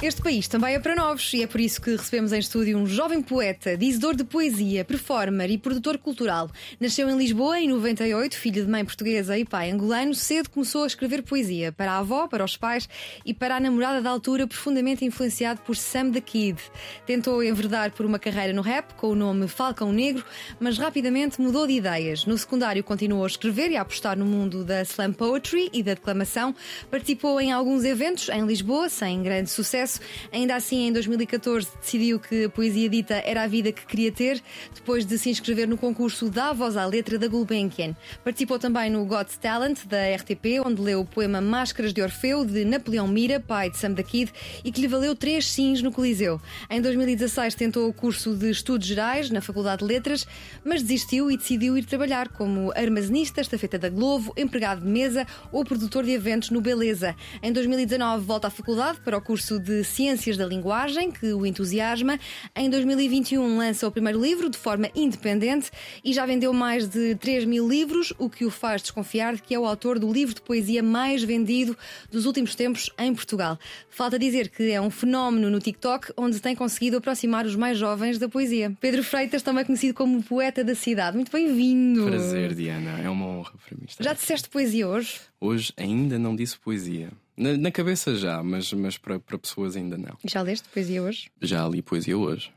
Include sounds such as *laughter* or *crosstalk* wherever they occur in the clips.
Este país também é para novos e é por isso que recebemos em estúdio um jovem poeta, dizedor de poesia, performer e produtor cultural. Nasceu em Lisboa em 98, filho de mãe portuguesa e pai angolano, cedo começou a escrever poesia para a avó, para os pais e para a namorada da altura, profundamente influenciado por Sam the Kid. Tentou enverdar por uma carreira no rap com o nome Falcão Negro, mas rapidamente mudou de ideias. No secundário continuou a escrever e a apostar no mundo da slam poetry e da declamação. Participou em alguns eventos em Lisboa, sem grande sucesso sucesso. Ainda assim, em 2014, decidiu que a poesia dita era a vida que queria ter, depois de se inscrever no concurso da Voz à Letra da Gulbenkian. Participou também no Got Talent da RTP, onde leu o poema Máscaras de Orfeu, de Napoleão Mira, pai de Sam da Kid, e que lhe valeu três sims no Coliseu. Em 2016, tentou o curso de Estudos Gerais na Faculdade de Letras, mas desistiu e decidiu ir trabalhar como armazenista, estafeta da Globo, empregado de mesa ou produtor de eventos no Beleza. Em 2019, volta à faculdade para o curso de Ciências da Linguagem, que o entusiasma. Em 2021 lança o primeiro livro de forma independente e já vendeu mais de 3 mil livros, o que o faz desconfiar de que é o autor do livro de poesia mais vendido dos últimos tempos em Portugal. Falta dizer que é um fenómeno no TikTok, onde tem conseguido aproximar os mais jovens da poesia. Pedro Freitas, também conhecido como poeta da cidade. Muito bem-vindo. Prazer, Diana. É uma honra para mim. Estar já disseste poesia hoje? Hoje ainda não disse poesia. Na, na, cabeça já, mas, mas para, para pessoas ainda não. Já leste poesia hoje? Já li poesia hoje.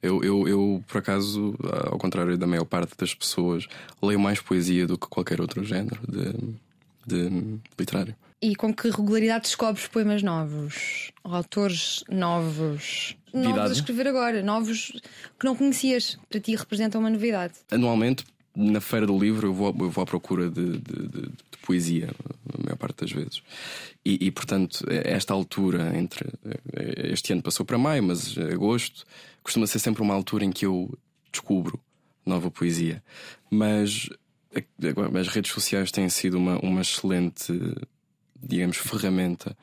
Eu, eu, eu, por acaso, ao contrário da maior parte das pessoas, leio mais poesia do que qualquer outro género de, de literário. E com que regularidade descobres poemas novos? Autores novos? Novos a escrever agora, novos que não conhecias, para ti representam uma novidade. Anualmente, na feira do livro, eu vou, eu vou à procura de, de, de, de poesia, a maior parte das vezes. E, e, portanto, esta altura entre. Este ano passou para maio, mas agosto costuma ser sempre uma altura em que eu descubro nova poesia. Mas as redes sociais têm sido uma, uma excelente, digamos, ferramenta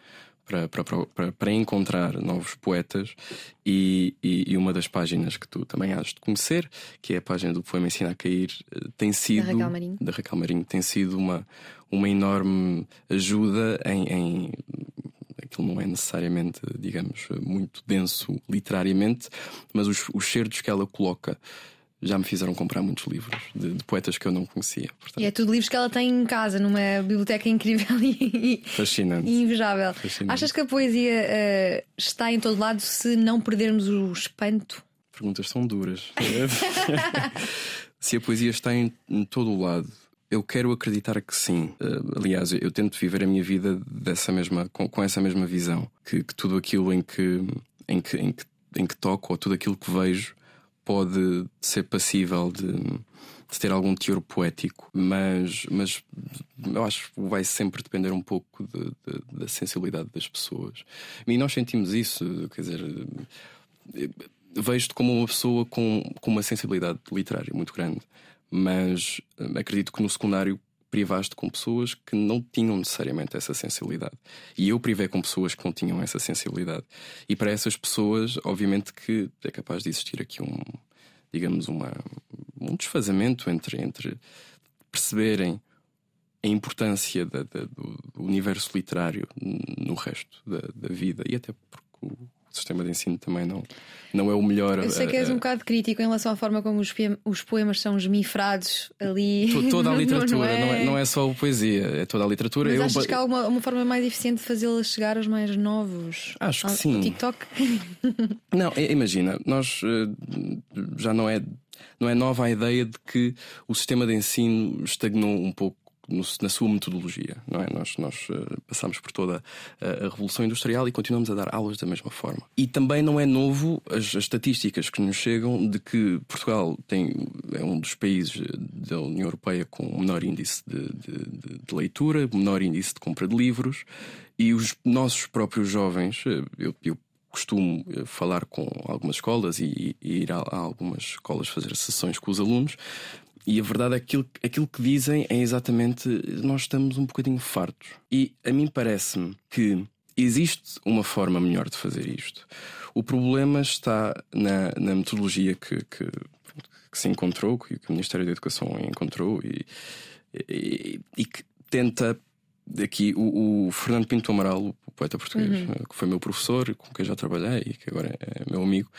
para, para, para, para encontrar novos poetas e, e, e, uma das páginas que tu também has de conhecer, que é a página do Poema Ensina a Cair, eh, tem sido. Da Raquel Marinho. Da Raquel Marinho tem sido uma, uma enorme ajuda em, em aquilo não é necessariamente, digamos, muito denso literariamente, mas os, os certos que ela coloca já me fizeram comprar muitos livros de, de poetas que eu não conhecia. Portanto. E é tudo livros que ela tem em casa, numa biblioteca incrível *laughs* e, Fascinante. e invejável. Fascinante. Achas que a poesia uh, está em todo lado se não perdermos o espanto? Perguntas são duras. *laughs* se a poesia está em, em todo o lado, eu quero acreditar que sim. Uh, aliás, eu tento viver a minha vida dessa mesma, com, com essa mesma visão. Que, que, tudo aquilo em que, em, que, em, que, em que toco, ou tudo aquilo que vejo, pode ser passível de, de, ter algum teor poético, mas, mas eu acho que vai sempre depender um pouco de, de, da sensibilidade das pessoas. E nós sentimos isso, quer dizer, vejo-te como uma pessoa com, com uma sensibilidade literária muito grande, mas eh, acredito que no secundário privaste com pessoas que não tinham necessariamente essa sensibilidade. E eu privei com pessoas que não tinham essa sensibilidade. E para essas pessoas, obviamente que é capaz de existir aqui um, digamos, uma, um desfazamento entre, entre perceberem a importância da, da, do, universo literário no resto da, da vida e até porque sistema de ensino também não, não é o melhor. Eu sei que és um bocado crítico em relação à forma como os, os poemas são esmifrados ali. Toda a *laughs* literatura, não, é... Não, é, não, é... só a poesia, é toda a literatura. Mas Eu... achas que há uma, uma forma mais eficiente de fazê-la chegar aos mais novos? Acho que ao, sim. TikTok? *laughs* não, imagina, nós eh, já não é, não é nova a ideia de que o sistema de ensino estagnou um pouco no, na sua metodologia, não é? Nós, nós uh, passamos por toda a, a, Revolução Industrial e continuamos a dar aulas da mesma forma. E também não é novo as, as, estatísticas que nos chegam de que Portugal tem, é um dos países da União Europeia com o menor índice de, de, de leitura, menor índice de compra de livros, e os nossos próprios jovens, eh, eu, eu costumo eh, falar com algumas escolas e, e ir a, a, algumas escolas fazer sessões com os alunos. E a verdade é que aquilo, aquilo que dizem é exatamente nós estamos um bocadinho fartos. E a mim parece-me que existe uma forma melhor de fazer isto. O problema está na, na metodologia que, que, que, se encontrou, que, que o Ministério da Educação encontrou e, e, e que tenta aqui o, o, Fernando Pinto Amaral, o poeta português, uhum. Que foi meu professor, com quem já trabalhei e que agora é meu amigo,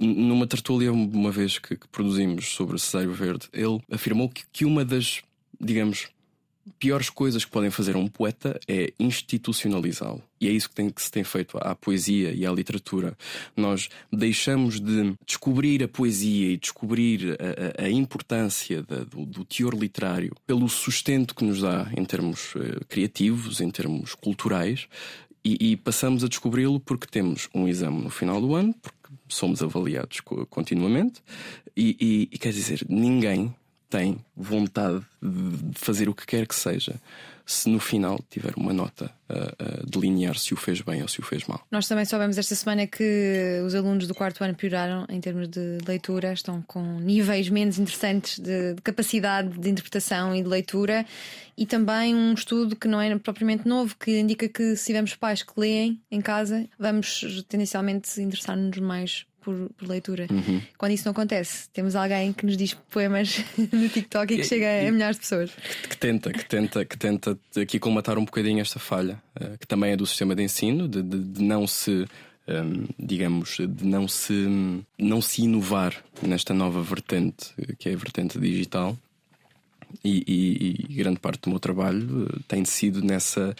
numa tertúlia, uma vez que, que produzimos sobre Cesário Verde, ele afirmou que, que uma das, digamos, piores coisas que podem fazer um poeta é institucionalizá-lo. E é isso que, tem, que se tem feito à poesia e à literatura. Nós deixamos de descobrir a poesia e descobrir a, a, a importância da, do, do, teor literário pelo sustento que nos dá em termos uh, criativos, em termos culturais, e, e passamos a descobri-lo porque temos um exame no final do ano, porque somos avaliados continuamente, e, e, e quer dizer, ninguém tem vontade de fazer o que quer que seja, se no final tiver uma nota a, a, delinear se o fez bem ou se o fez mal. Nós também soubemos esta semana que os alunos do quarto ano pioraram em termos de leitura, estão com níveis menos interessantes de, de capacidade de interpretação e de leitura, e também um estudo que não é propriamente novo, que indica que se tivermos pais que leem em casa, vamos tendencialmente interessar-nos mais por, por leitura. Uhum. Quando isso não acontece, temos alguém que nos diz poemas *laughs* no TikTok e que chega a milhares de pessoas. Que, que, tenta, que tenta, que tenta aqui colmatar um bocadinho esta falha, uh, que também é do sistema de ensino, de, de, de não se. Um, ehm, digamos, de não se, não se inovar nesta nova vertente, que é a vertente digital. E, e, e, grande parte do meu trabalho eh, tem sido nessa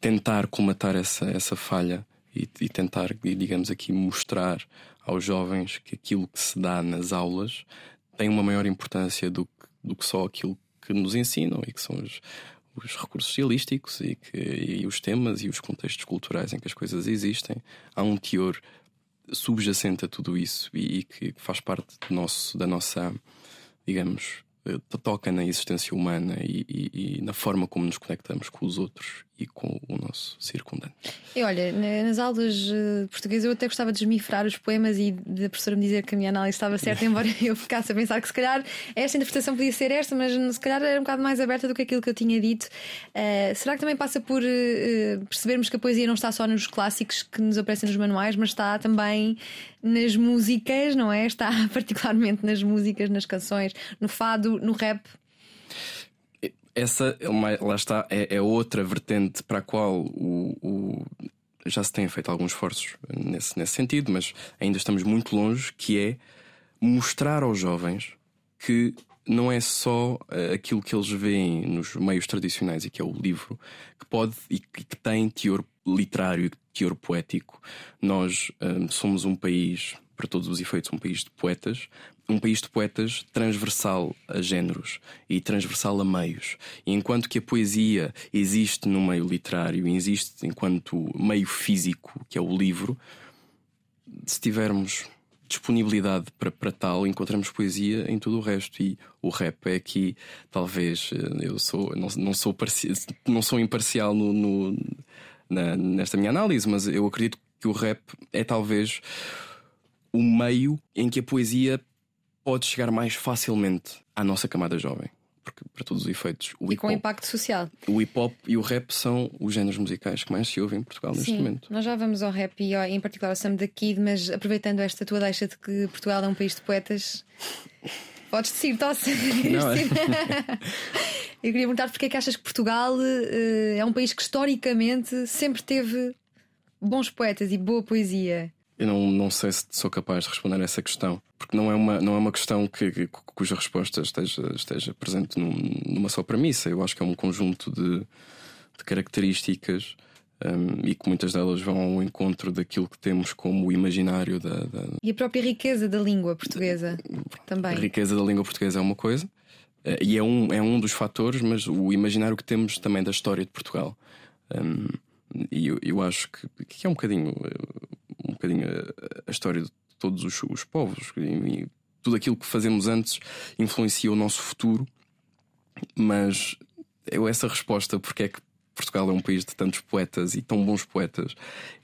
tentar colmatar essa, essa falha e, e tentar, digamos aqui, mostrar aos jovens que aquilo que se dá nas aulas tem uma maior importância do que, do que só aquilo que nos ensinam e que são os, os recursos estilísticos e, que, e os temas e os contextos culturais em que as coisas existem. Há um teor subjacente a tudo isso e, e que faz parte nosso, da nossa, digamos, eh, toca na existência humana e, e, e, na forma como nos conectamos com os outros e com o nosso circundante. E olha, nas aulas de português eu até gostava de desmifrar os poemas e da professora me dizer que a minha análise estava certa, *laughs* embora eu ficasse a pensar que se calhar esta interpretação podia ser esta, mas se calhar era um bocado mais aberta do que aquilo que eu tinha dito. Uh, será que também passa por uh, percebermos que a poesia não está só nos clássicos que nos aparecem nos manuais, mas está também nas músicas, não é? Está *laughs* particularmente nas músicas, nas canções, no fado, no rap? Essa é lá está, é, é, outra vertente para a qual o, o, já se têm feito alguns esforços nesse, nesse sentido, mas ainda estamos muito longe, que é mostrar aos jovens que não é só uh, aquilo que eles veem nos meios tradicionais e que é o livro, que pode e que tem teor literário e teor poético. Nós um, somos um país, para todos os efeitos, um país de poetas, um país de poetas transversal a géneros e transversal a meios. E enquanto que a poesia existe no meio literário, existe enquanto meio físico, que é o livro, se tivermos disponibilidade para, para tal, encontramos poesia em tudo o resto. E o rap é aqui, talvez, eh, eu sou, não, não, sou, não sou imparcial no, no na, nesta minha análise, mas eu acredito que o rap é talvez o meio em que a poesia pode chegar mais facilmente à nossa camada jovem. Porque, para todos os efeitos, o e com impacto social. O hip hop e o rap são os géneros musicais que mais se ouvem em Portugal neste Sim, momento. Nós já vamos ao rap e em particular ao Sam da Kid, mas aproveitando esta tua deixa de que Portugal é um país de poetas, podes decidir, tosse. *laughs* Não, é. *laughs* Eu queria perguntar porque é que achas que Portugal uh, é um país que historicamente sempre teve bons poetas e boa poesia. Eu não, não sei se sou capaz de responder a essa questão, porque não é uma, não é uma questão que, que cuja resposta esteja, esteja presente num, numa só premissa. Eu acho que é um conjunto de, de características um, e que muitas delas vão ao encontro daquilo que temos como o imaginário da, da... E a própria riqueza da língua portuguesa também. A riqueza da língua portuguesa é uma coisa, eh, e é um, é um dos fatores, mas o imaginário que temos também da história de Portugal. Um, e eu, eu acho que, que é um bocadinho um bocadinho a, a história de todos os, os povos. E, tudo aquilo que fazemos antes influencia o nosso futuro, mas eu essa resposta, porque é que Portugal é um país de tantos poetas e tão bons poetas,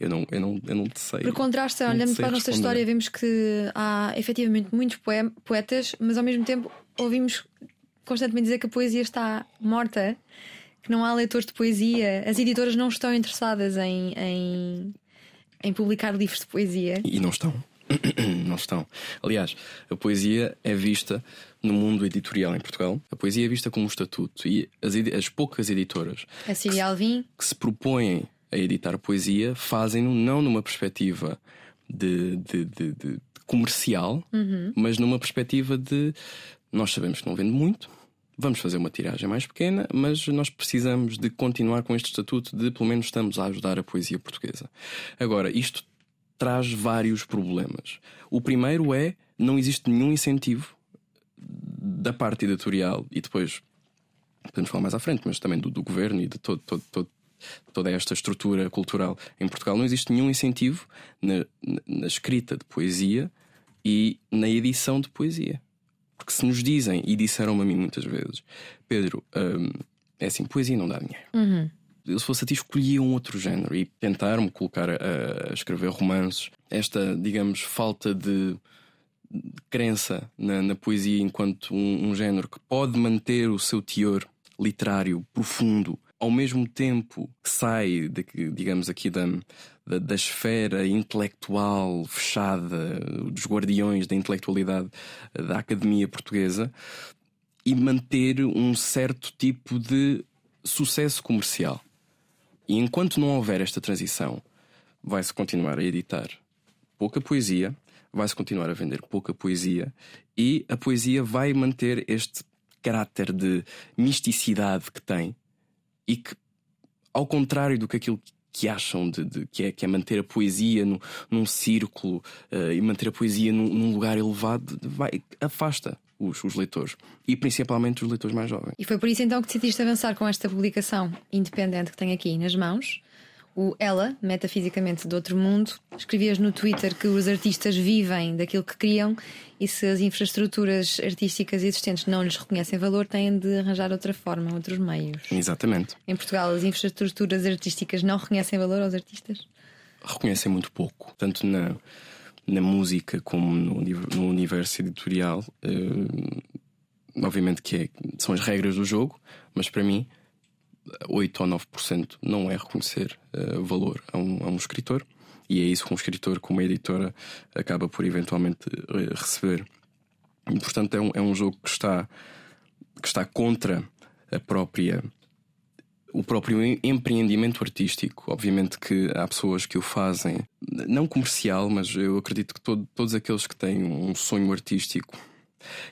eu não, eu não, eu não te sei. Por contraste, olhando para a nossa responder. história, vemos que há efetivamente muitos poe- poetas, mas ao mesmo tempo ouvimos constantemente dizer que a poesia está morta, que não há leitores de poesia, as editoras não estão interessadas em, em, em publicar livros de poesia. E não estão. *clears throat* não estão. Aliás, a poesia é vista no mundo editorial em Portugal. A poesia é vista como um estatuto. E as, as poucas editoras A Alvim, que se propõem a editar poesia fazem-no não numa perspectiva de, de- de- de comercial, mas numa perspectiva de nós sabemos que não vende muito. Vamos fazer uma tiragem mais pequena, mas nós precisamos de continuar com este estatuto de pelo menos estamos a ajudar a poesia portuguesa. Agora, isto traz vários problemas. O primeiro é não existe nenhum incentivo da parte editorial e depois podemos falar mais à frente, mas também do, do governo e de todo, todo, todo- toda esta estrutura cultural em Portugal, não existe nenhum incentivo na, na- na escrita de poesia e na edição de poesia. Porque se nos dizem, e disseram-me a mim muitas vezes, Pedro, hum, é assim, poesia não dá dinheiro. Eu, se fosse a ti, escolhia um outro género e tentar-me colocar a, a escrever romances. Esta, digamos, falta de crença na, na poesia enquanto um, um género que pode manter o seu teor literário profundo, ao mesmo tempo sai, de, digamos, aqui da, da, da esfera intelectual fechada, dos guardiões da intelectualidade da academia portuguesa, e manter um certo tipo de sucesso comercial. E enquanto não houver esta transição, vai-se continuar a editar pouca poesia, vai-se continuar a vender pouca poesia e a poesia vai manter este caráter de misticidade que tem e que, ao contrário do que aquilo que acham de, de- que, é, que é manter a poesia no- num círculo eh, e manter a poesia num, num lugar elevado, vai, afasta os, os leitores e principalmente os leitores mais jovens. E foi por isso então que decidiste avançar com esta publicação independente que tenho aqui nas mãos. O Ela, Metafisicamente do Outro Mundo. Escrevias no Twitter que os artistas vivem daquilo que criam e se as infraestruturas artísticas existentes não lhes reconhecem valor, têm de arranjar outra forma, outros meios. Exatamente. Em Portugal, as infraestruturas artísticas não reconhecem valor aos artistas? reconhecem muito pouco, tanto na, na música como no, no universo editorial. Eh, obviamente que é- são as regras do jogo, mas para mim, 8 ou 9% não é reconhecer eh, valor a um, a um escritor. E é isso que um escritor, como uma editora, acaba por eventualmente eh, receber. E, portanto, é um, é um jogo que está, que está contra a própria o próprio em- empreendimento artístico. Obviamente que há pessoas que o fazem, não comercial, mas eu acredito que todo- todos aqueles que têm um sonho artístico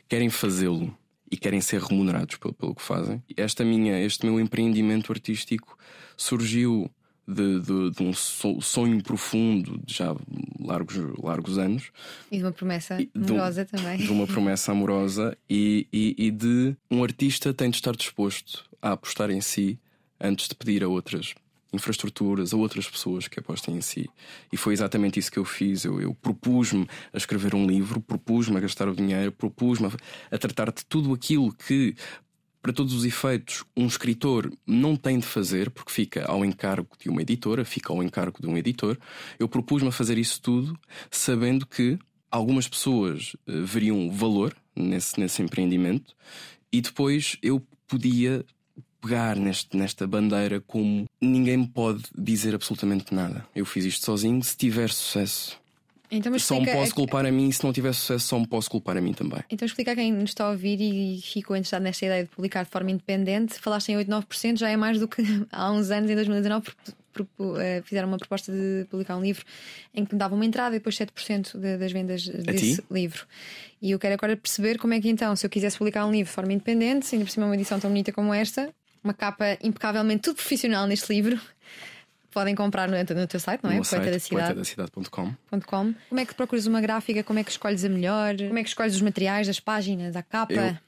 querem fazê-lo e querem ser remunerados pelo, pelo que fazem. Esta minha, este meu empreendimento artístico surgiu de, de- de um so- sonho profundo de já largos, largos anos E de uma promessa E de amorosa também. de uma promessa amorosa e, e, e de um artista tem de estar disposto a apostar em si antes de pedir a outras infraestruturas, a outras pessoas que apostem em si. E foi exatamente isso que eu fiz. Eu, eu propus-me a escrever um livro, propus-me a gastar o dinheiro, propus-me a, a tratar de tudo aquilo que, para todos os efeitos, um escritor não tem de fazer, porque fica ao encargo de uma editora, fica ao encargo de um editor. Eu propus-me a fazer isso tudo, sabendo que algumas pessoas eh, veriam valor nesse, nesse empreendimento e depois eu podia pegar neste, nesta bandeira como ninguém me pode dizer absolutamente nada. Eu fiz isto sozinho. Se tiver sucesso, Então, só me posso culpar a mim. Se não tiver sucesso, só me posso culpar a mim também. Então explica a quem nos está a ouvir e ficou interessado nesta ideia de publicar de forma independente. Falaste em 8, 9%, já é mais do que *laughs* há uns anos, em 2019, pro- pro- eh, fizeram uma proposta de publicar um livro em que me dava uma entrada e depois 7% de- das vendas desse livro. E eu quero agora perceber como é que então, se eu quisesse publicar um livro de forma independente, ainda por cima uma edição tão bonita como esta, uma capa impecavelmente tudo profissional neste livro. Podem comprar no, no teu site, não é? Poetadacidade.com. Com. Como é que procuras uma gráfica? Como é que escolhes a melhor? Como é que escolhes os materiais, as páginas, a capa?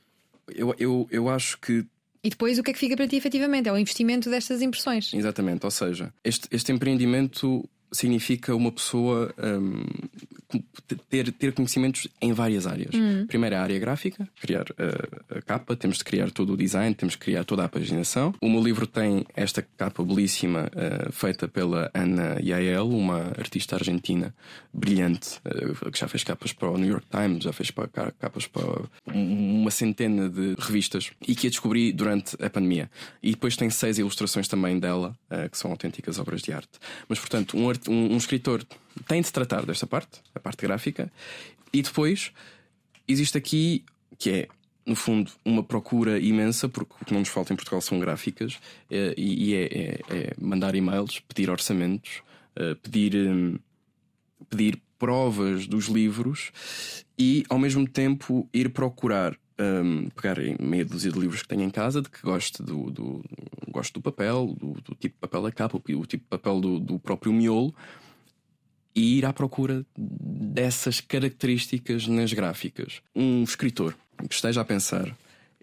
Eu, eu, eu acho que E depois o que é que fica para ti efetivamente? É o investimento destas impressões. Exatamente, ou seja, este, este empreendimento significa uma pessoa hum, ter, ter conhecimentos em várias áreas. Hum. Primeiro, a área gráfica, criar a, a, capa, temos de criar todo o design, temos de criar toda a paginação. O meu livro tem esta capa belíssima uh, feita pela Ana Yael, uma artista argentina brilhante, uh, que já fez capas para o New York Times, já fez para, capas para uma centena de revistas e que a descobri durante a pandemia. E depois tem seis ilustrações também dela, uh, que são autênticas obras de arte. Mas, portanto, um, um, um escritor tem de tratar desta parte, a parte gráfica, e depois existe aqui que é no fundo, uma procura imensa, porque o que não nos falta em Portugal são gráficas, eh, e é, é, é mandar e-mails, pedir orçamentos, eh, pedir, hum, pedir provas dos livros e, ao mesmo tempo, ir procurar. Um, pegar em meia dúzia de livros que tenho em casa, de que gosto do, do gosto do papel, do, do, tipo de papel da capa, o tipo de papel do, do próprio miolo, e ir à procura dessas características nas gráficas. Um escritor que esteja a pensar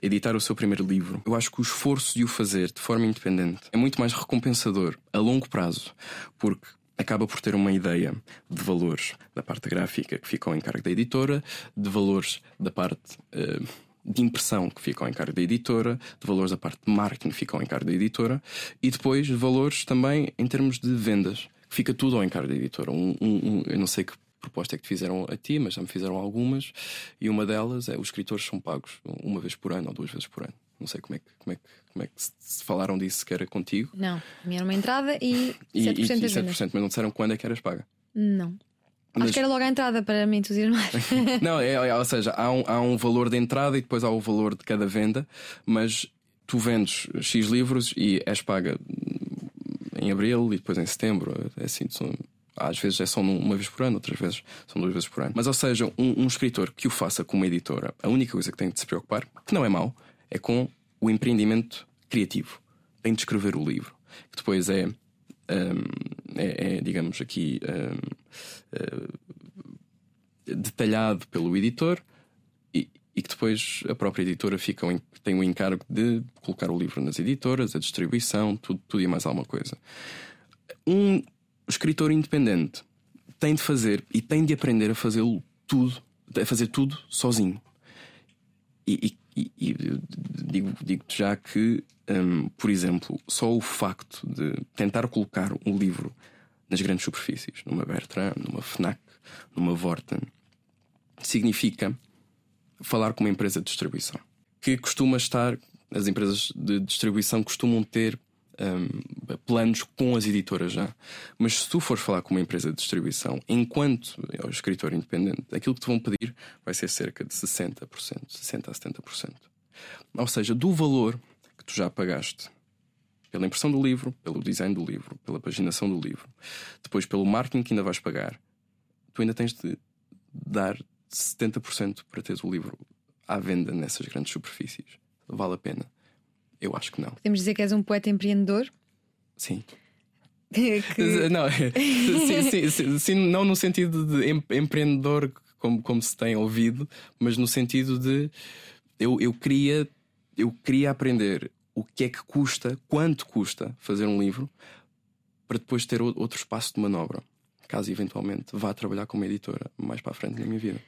editar o seu primeiro livro, eu acho que o esforço de o fazer de forma independente é muito mais recompensador a longo prazo, porque acaba por ter uma ideia de valores da parte gráfica que ficam em cargo da editora, de valores da parte uh, de impressão que ficam em cargo da editora, de valores da parte de marketing que ficam em cargo da editora e depois de valores também em termos de vendas fica tudo ao encargo da editora. Um, um, um, eu não sei que proposta é que te fizeram a ti, mas já me fizeram algumas, e uma delas é os escritores são pagos uma vez por ano ou duas vezes por ano. Não sei como é que, como é que, como é que se falaram disso que era contigo. Não, me era uma entrada e 7% e, e, e 7%, mas não disseram quando é que eras paga. Não. Mas... Acho que era logo a entrada para me entusiasmar. *laughs* não, é, é, ou seja, há um, há um valor de entrada e depois há o valor de cada venda, mas tu vendes X livros e és paga em abril e depois em setembro. É assim, são, às vezes é só uma vez por ano, outras vezes são duas vezes por ano. Mas, ou seja, um, um escritor que o faça com uma editora, a única coisa que tem de se preocupar, que não é mau, é com o empreendimento criativo. Tem de escrever o livro, que depois é, um, é, é, digamos aqui, um, uh, detalhado pelo editor e que depois a própria editora fica, tem o encargo de colocar o livro nas editoras, a distribuição, tudo, tudo e mais alguma coisa. Um escritor independente tem de fazer e tem de aprender a fazê-lo tudo, a fazer tudo sozinho. E, e, e digo, digo já que, um, por exemplo, só o facto de tentar colocar um livro nas grandes superfícies, numa Bertrand, numa Fnac, numa Vorten, significa falar com uma empresa de distribuição que costuma estar, as empresas de distribuição costumam ter um, planos com as editoras já. Mas se tu fores falar com uma empresa de distribuição, enquanto é o escritor independente, aquilo que te vão pedir vai ser cerca de 60%, 60% a 70%. Ou seja, do valor que tu já pagaste pela impressão do livro, pelo design do livro, pela paginação do livro, depois pelo marketing que ainda vais pagar, tu ainda tens de dar 70% para teres o livro à venda nessas grandes superfícies. Vale a pena? Eu acho que não. Podemos dizer que és um poeta empreendedor? Sim. *laughs* que... *laughs* Não, sim, sim, sim, sim, não no sentido de empreendedor como, como se tem ouvido, mas no sentido de eu, eu queria eu queria aprender o que é que custa, quanto custa fazer um livro, para depois ter outro espaço de manobra, caso eventualmente vá trabalhar como editora mais para a frente na minha vida.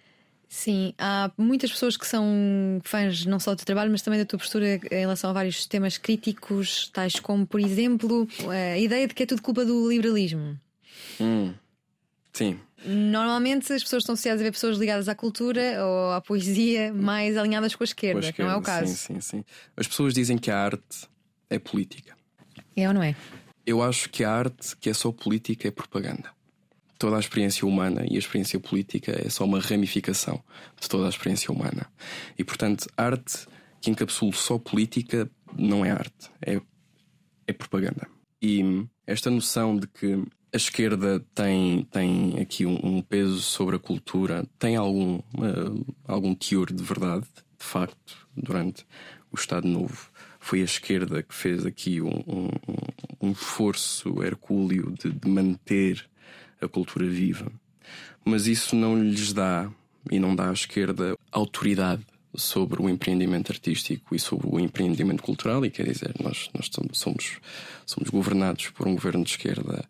Sim, há muitas pessoas que são fãs não só do teu trabalho, mas também da tua postura em relação a vários temas críticos, tais como, por exemplo, a ideia de que é tudo culpa do liberalismo. Hum. Sim. Normalmente as pessoas estão associadas a ver pessoas ligadas à cultura ou à poesia mais alinhadas com a esquerda, com a esquerda não é o caso. Sim, sim, sim. As pessoas dizem que a arte é política. É ou não é? Eu acho que a arte que é só política é propaganda toda a experiência humana e a experiência política é só uma ramificação de toda a experiência humana. E, portanto, arte que encapsula só política não é arte, é, é propaganda. E esta noção de que a esquerda tem, tem aqui um, um peso sobre a cultura, tem algum, uh, algum teor de verdade, de facto, durante o Estado Novo. Foi a esquerda que fez aqui um, um, um esforço hercúleo de, de manter a cultura viva. Mas isso não lhes dá, e não dá à esquerda, autoridade sobre o empreendimento artístico e sobre o empreendimento cultural, e quer dizer, nós, nós somos, somos governados por um governo de esquerda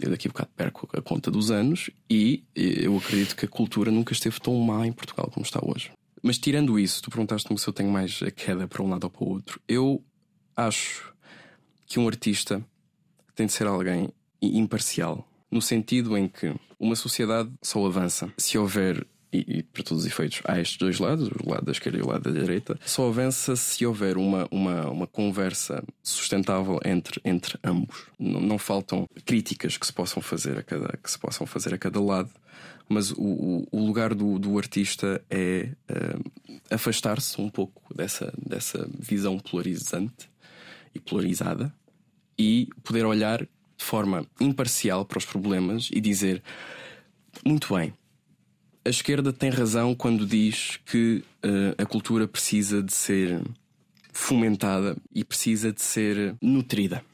eu daqui a bocado perco a conta dos anos e eu acredito que a cultura nunca esteve tão má em Portugal como está hoje. Mas tirando isso, tu perguntaste-me se eu tenho mais a queda para um lado ou para o outro. Eu acho que um artista tem de ser alguém imparcial, no sentido em que uma sociedade só avança se houver e, e, para todos os efeitos há estes dois lados, o lado da esquerda e o lado da direita, só avança se houver uma, uma, uma conversa sustentável entre, entre ambos. Não, não faltam críticas que se possam fazer a cada, que se possam fazer a cada lado, mas o, o lugar do, do artista é uh, afastar-se um pouco dessa, dessa visão polarizante e polarizada e poder olhar de forma imparcial para os problemas e dizer muito bem a esquerda tem razão quando diz que uh, a cultura precisa de ser fomentada e precisa de ser nutrida.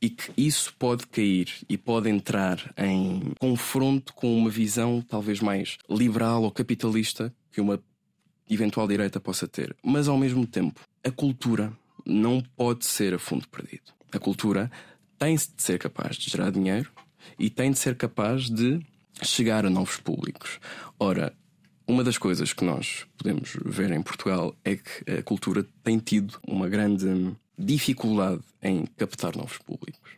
E que isso pode cair e pode entrar em confronto com uma visão talvez mais liberal ou capitalista que uma eventual direita possa ter. Mas ao mesmo tempo, a cultura não pode ser a fundo perdido. A cultura tem de ser capaz de gerar dinheiro e tem de ser capaz de chegar a novos públicos. Ora, uma das coisas que nós podemos ver em Portugal é que a cultura tem tido uma grande dificuldade em captar novos públicos.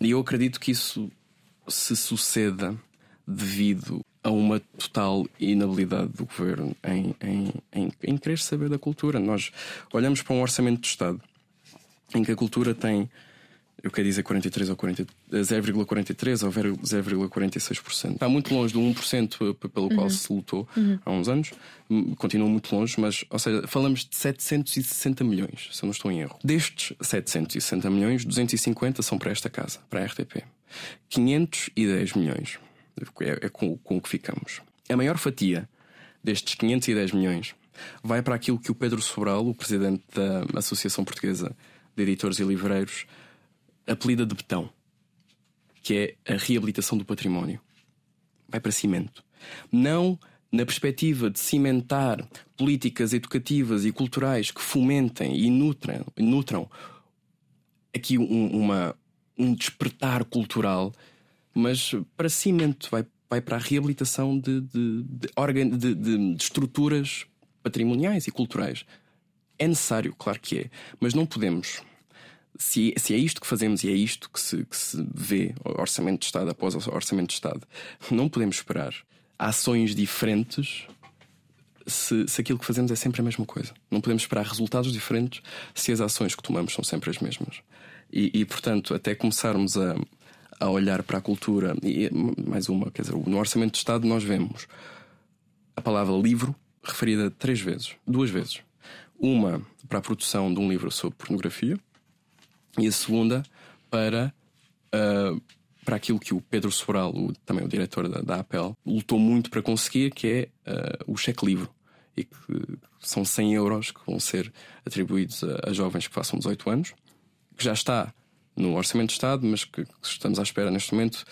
E eu acredito que isso se suceda devido a uma total inabilidade do governo em, em, em, em querer saber da cultura. Nós olhamos para um orçamento de Estado em que a cultura tem eu quero dizer 43 ou 0,43 ou 0,46%. Está muito longe do 1% pelo qual uhum. se lutou uhum. há uns anos, hum, continua muito longe, mas, ou seja, falamos de 760 milhões, se eu não estou em erro. Destes 760 milhões, 250 são para esta casa, para a RTP. 510 milhões é, é com, com o que ficamos. A maior fatia destes 510 milhões vai para aquilo que o Pedro Sobral, o presidente da Associação Portuguesa de Editores e Livreiros, apelida de betão, que é a reabilitação do património. Vai para cimento. Não na perspectiva de cimentar políticas educativas e culturais que fomentem e nutram, nutram aqui um, uma, um despertar cultural, mas para cimento, vai, vai para a reabilitação de, de, de, de, de estruturas patrimoniais e culturais. É necessário, claro que é, mas não podemos se, se é isto que fazemos e é isto que se, que se vê orçamento de Estado após orçamento de Estado, não podemos esperar ações diferentes se, se aquilo que fazemos é sempre a mesma coisa. Não podemos esperar resultados diferentes se as ações que tomamos são sempre as mesmas. E, e portanto, até começarmos a, a olhar para a cultura, e mais uma, quer dizer, no Orçamento de Estado nós vemos a palavra livro referida três vezes, duas vezes. Uma para a produção de um livro sobre pornografia, e a segunda para, uh, para aquilo que o Pedro Sobral, o, também o diretor da, da Apple, lutou muito para conseguir, que é uh, o cheque livre. E que são 100 euros que vão ser atribuídos a, a jovens que façam 18 anos, que já está no Orçamento de Estado, mas que, que estamos à espera neste momento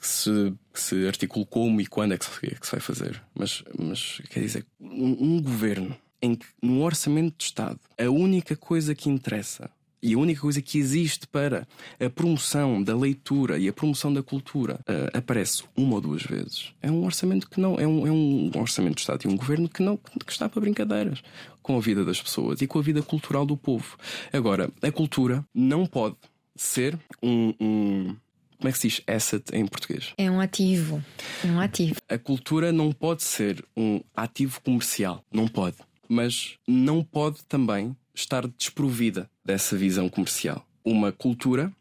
que se, que se articule como e quando é que se, é que se vai fazer. Mas, mas quer dizer, um, um governo em que no Orçamento de Estado a única coisa que interessa e a única coisa que existe para a promoção da leitura e a promoção da cultura uh, aparece uma ou duas vezes. É um orçamento que não é um, é um orçamento de Estado e um governo que não que está para brincadeiras com a vida das pessoas e com a vida cultural do povo. Agora, a cultura não pode ser um, um como é que se diz asset em português? É um ativo. É um ativo. A cultura não pode ser um ativo comercial. Não pode. Mas não pode também estar desprovida dessa visão comercial. Uma cultura,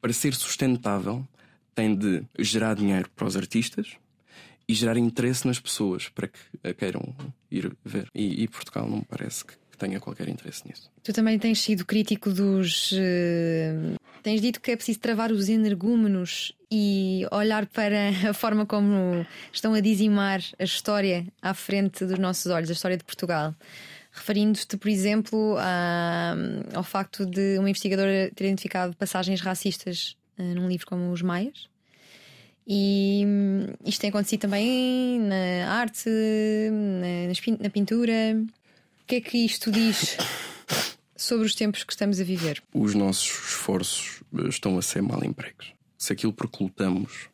para ser sustentável, tem de gerar dinheiro para os artistas e gerar interesse nas pessoas para que a queiram ir ver. E, e Portugal não me parece que tenha qualquer interesse nisso. Tu também tens sido crítico dos. Uh, tens dito que é preciso travar os energúmenos e olhar para *laughs* a forma como estão a dizimar a história à frente dos nossos olhos, a história de Portugal referindo-te, por exemplo, a, ao facto de uma investigadora ter identificado passagens racistas uh, num livro como Os Maias. E um, isto tem acontecido também na arte, na, na pintura. O que é que isto diz sobre os tempos que estamos a viver? Os nossos esforços eh, estão a ser mal empregos. Se aquilo por que lutamos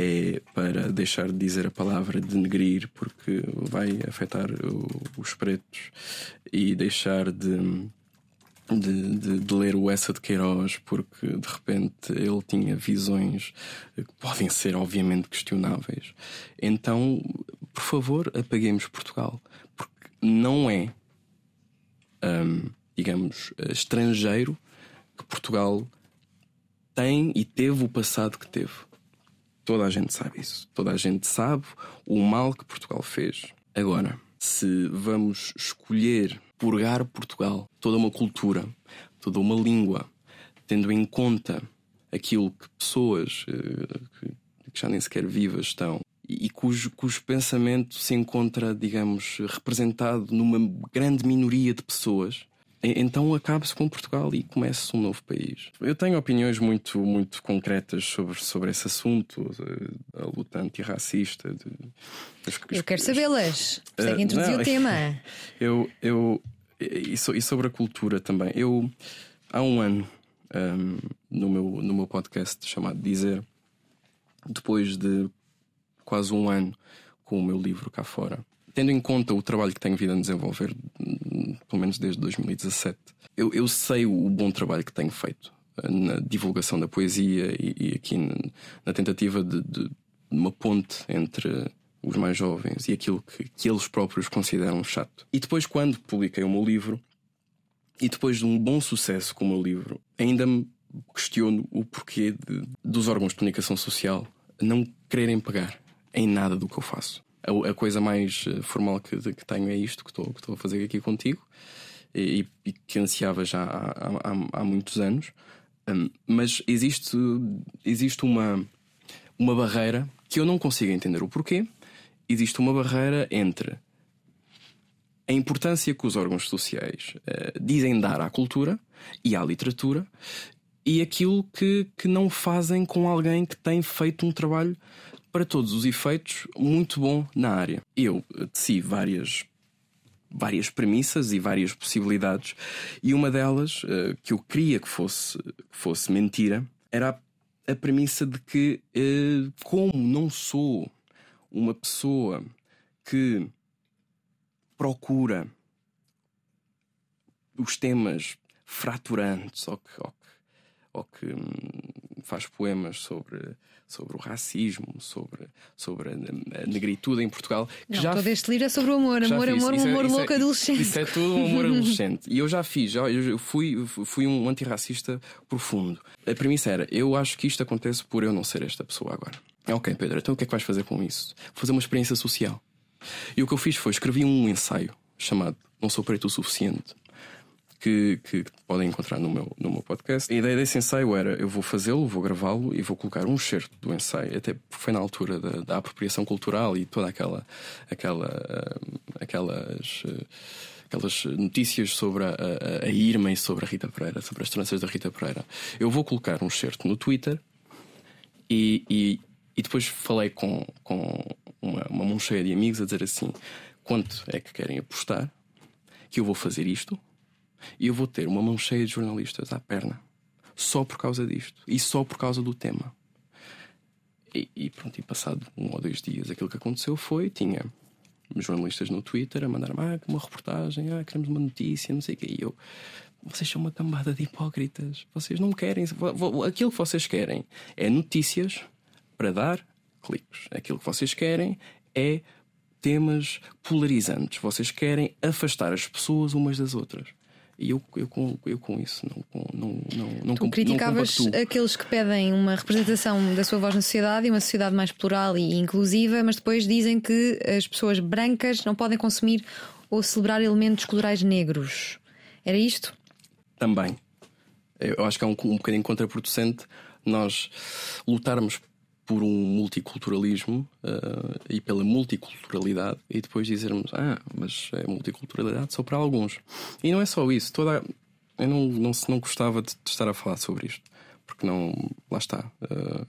é para deixar de dizer a palavra denegrir, porque vai afetar os pretos, e deixar de de, de, de, ler o Essa de Queiroz, porque de repente ele tinha visões que podem ser, obviamente, questionáveis. Então, por favor, apaguemos Portugal, porque não é, hum, digamos, estrangeiro que Portugal tem e teve o passado que teve. Toda a gente sabe isso. Toda a gente sabe o mal que Portugal fez. Agora, se vamos escolher purgar Portugal, toda uma cultura, toda uma língua, tendo em conta aquilo que pessoas eh, que já nem sequer vivas estão e cujo, cujo pensamento se encontra, digamos, representado numa grande minoria de pessoas, então acaba-se com Portugal e começa um novo país. Eu tenho opiniões muito, muito concretas sobre, sobre esse assunto, a luta antirracista. De, as, eu quero sabê-las. Segue uh, introduzir não, o tema. *laughs* Eu, eu, e, e, sobre a cultura também. Eu, há um ano, um, no, meu, no meu podcast chamado Dizer, depois de quase um ano com o meu livro cá fora, tendo em conta o trabalho que tenho vindo a desenvolver, pelo menos desde 2017, eu, eu sei o bom trabalho que tenho feito eh, na divulgação da poesia e, e aqui na, na tentativa de, de, uma ponte entre os mais jovens e aquilo que, que eles próprios consideram chato. E depois, quando publiquei o meu livro, e depois de um bom sucesso com o meu livro, ainda me questiono o porquê de, dos órgãos de comunicação social não quererem pegar em nada do que eu faço a, a coisa mais eh, formal que, que tenho é isto que estou, que estou a fazer aqui contigo e, e que ansiava já há, há, há muitos anos. Um, mas existe, existe uma, uma barreira que eu não consigo entender o porquê. Existe uma barreira entre a importância que os órgãos sociais uh, dizem dar à cultura e à literatura e aquilo que, que não fazem com alguém que tem feito um trabalho para todos os efeitos, muito bom na área. Eu teci várias várias premissas e várias possibilidades, e uma delas, uh, que eu queria que fosse, fosse mentira, era a, a premissa de que, uh, como não sou uma pessoa que procura os temas fraturantes ou que, ou ou que hum, faz poemas sobre sobre o racismo, sobre, sobre a, negritude em Portugal. Que não, já todo este livro é sobre o amor, amor, amor, um amor é, louco é, adolescente. Isso é tudo um amor *laughs* adolescente. E eu já fiz, já, eu fui, fui um antirracista profundo. A premissa era: eu acho que isto acontece por eu não ser esta pessoa agora. Ok, Pedro, então o que é que vais fazer com isso? Vou fazer uma experiência social. E o que eu fiz foi escrevi um ensaio chamado Não Sou Preto o Suficiente que, que podem encontrar no meu, no meu podcast. A ideia desse ensaio era: eu vou fazê-lo, vou gravá-lo e vou colocar um excerto do ensaio, até foi na altura da, da apropriação cultural e toda aquela, aquela, uh, aquelas. Uh, aquelas notícias sobre a, a, a, Irma e sobre a Rita Pereira, sobre as tranças da Rita Pereira. Eu vou colocar um excerto no Twitter e, e, e depois falei com, com uma, uma mão cheia de amigos a dizer assim: quanto é que querem apostar que eu vou fazer isto e eu vou ter uma mão cheia de jornalistas à perna. Só por causa disto. E só por causa do tema. E, e pronto, e passado um ou dois dias, aquilo que aconteceu foi: tinha jornalistas no Twitter a mandar-me ah, uma reportagem, ah, queremos uma notícia, não sei o quê. E eu, vocês são uma cambada de hipócritas. Vocês não querem. Aquilo que vocês querem é notícias para dar cliques. Aquilo que vocês querem é temas polarizantes. Vocês querem afastar as pessoas umas das outras. E eu, eu, com, eu com isso não, não, não, não Tu criticavas não aqueles que pedem uma representação da sua voz na sociedade e uma sociedade mais plural e inclusiva, mas depois dizem que as pessoas brancas não podem consumir ou celebrar elementos culturais negros. Era isto? Também. Eu acho que é um, um bocadinho contraproducente nós lutarmos por um multiculturalismo uh, e pela multiculturalidade e depois dizermos ah, mas é multiculturalidade só para alguns. E não é só isso. Toda eu não, não, não gostava de, de estar a falar sobre isto porque não lá está uh,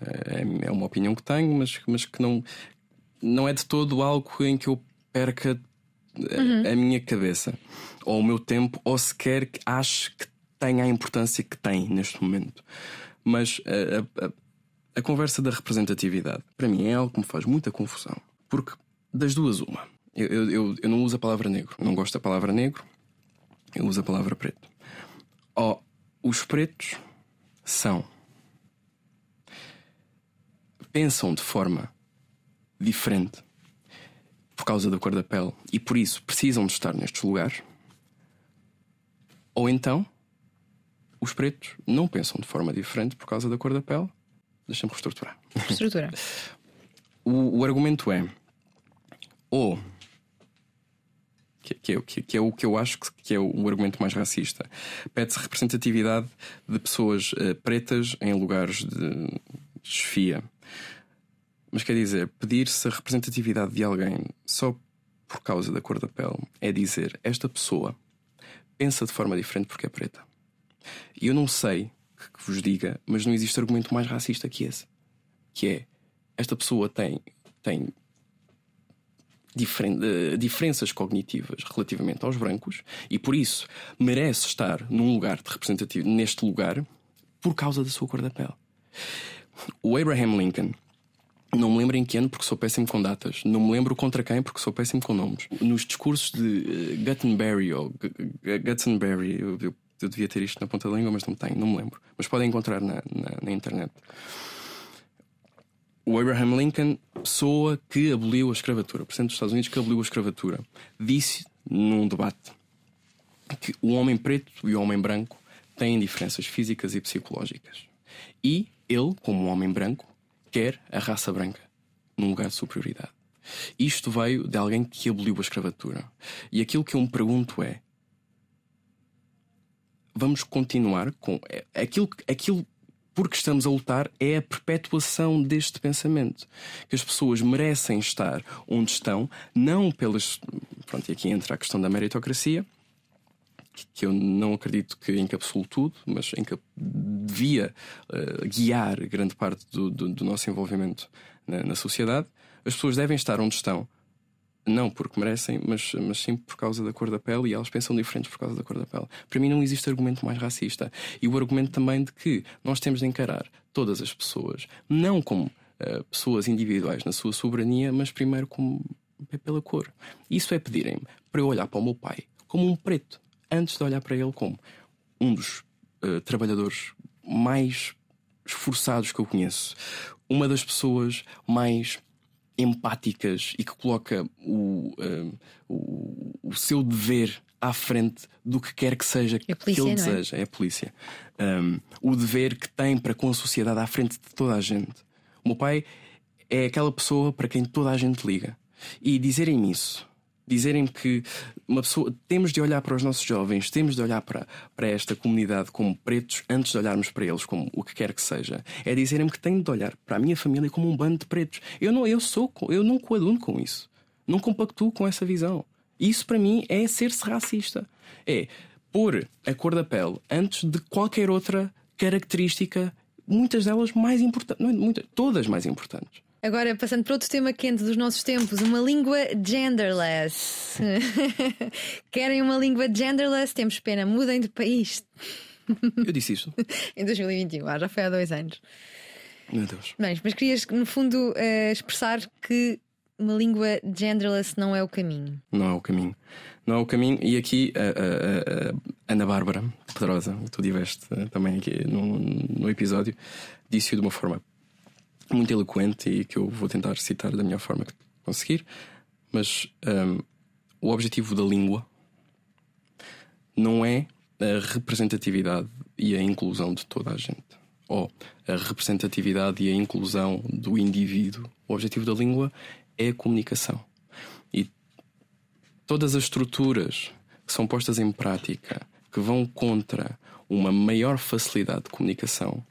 é, é uma opinião que tenho, mas, mas que não não é de todo algo em que eu perca a- a minha cabeça, ou o meu tempo, ou sequer que acho que tenha a importância que tem neste momento. Mas a, a- a- conversa da representatividade, para mim, é algo que me faz muita confusão. Porque das duas, uma. Eu, eu, eu, não uso a palavra negro. Não gosto da palavra negro. Eu uso a palavra preto. Ó, os pretos são. Pensam de forma diferente por causa da cor da pele e por isso precisam de estar nestes lugares. Ou então, os pretos não pensam de forma diferente por causa da cor da pele. Deixa-me reestruturar. Estrutura. O, o argumento é ou que, que é, o- que, que é o que eu acho que, que é o, argumento mais racista. Pede-se representatividade de pessoas eh, pretas em lugares de desfia. Mas quer dizer, pedir-se a representatividade de alguém só por causa da cor da pele é dizer esta pessoa pensa de forma diferente porque é preta. E eu não sei que, vos diga, mas não existe argumento mais racista que esse. Que é esta pessoa tem, tem diferen- eh, diferenças cognitivas relativamente aos brancos e por isso merece estar num lugar de representativo, neste lugar, por causa da sua cor da pele. O Abraham Lincoln, não me lembro em que ano porque sou péssimo com datas, não me lembro contra quem porque sou péssimo com nomes. Nos discursos de eh, Guttenberry ou G- G- Guttenberry, eu, eu- eu devia ter isto na ponta da língua, mas não tenho, não me lembro. Mas podem encontrar na- na- na internet o Abraham Lincoln, pessoa que aboliu a escravatura, presidente dos Estados Unidos que aboliu a escravatura, disse num debate que o homem preto e o homem branco têm diferenças físicas e psicológicas. E ele, como homem branco, quer a raça branca num lugar de superioridade. Isto veio de alguém que aboliu a escravatura. E aquilo que eu me pergunto é: vamos continuar com é, aquilo, aquilo porque estamos a lutar é a perpetuação deste pensamento. Que as pessoas merecem estar onde estão, não pelas. Pronto, e aqui entra a questão da meritocracia, que- que eu não acredito que encapsule tudo, mas enca- devia eh, guiar grande parte do, do- do nosso envolvimento na, na sociedade. As pessoas devem estar onde estão, não porque merecem, mas, mas sim por causa da cor da pele e elas pensam diferentes por causa da cor da pele. Para mim não existe argumento mais racista. E o argumento também de que nós temos de encarar todas as pessoas, não como eh, pessoas individuais na sua soberania, mas primeiro como pela cor. Isso é pedirem-me para eu olhar para o meu pai como um preto, antes de olhar para ele como um dos eh, trabalhadores mais esforçados que eu conheço. Uma das pessoas mais empáticas e que coloca o, eh, o, o seu dever à frente do que quer que seja É polícia, que ele é? deseja. É a polícia. Um, o dever que tem para com a sociedade à frente de toda a gente. O meu pai é aquela pessoa para quem toda a gente liga. E dizerem-me isso, dizerem que uma pessoa temos de olhar para os nossos jovens, temos de olhar para, para esta comunidade como pretos antes de olharmos para eles como o que quer que seja. É dizerem-me que tenho de olhar para a minha família como um bando de pretos. Eu não, eu sou, eu não coaduno com isso. Não compactuo com essa visão. Isso para mim é ser-se racista. É pôr a cor da pele antes de qualquer outra característica, muitas delas mais importantes, não é muitas, todas mais importantes. Agora, passando para outro tema quente dos nossos tempos, uma língua genderless. *laughs* Querem uma língua genderless? Temos pena, mudem de país. Eu disse isto. *laughs* Em 2021, ah, já foi há dois anos. Meu Deus. Mas querias, no fundo, eh, expressar que uma língua genderless não é o caminho. Não é o caminho. Não é o caminho. E aqui a, a- a- Ana Bárbara Pedrosa, que tu tiveste eh, também aqui no, no episódio, disse-o de uma forma muito eloquente e que eu vou tentar citar da melhor forma que conseguir. Mas hum, o objetivo da língua não é a representatividade e a inclusão de toda a gente. Ou a representatividade e a inclusão do indivíduo. O objetivo da língua é a comunicação. E todas as estruturas que são postas em prática que vão contra uma maior facilidade de comunicação.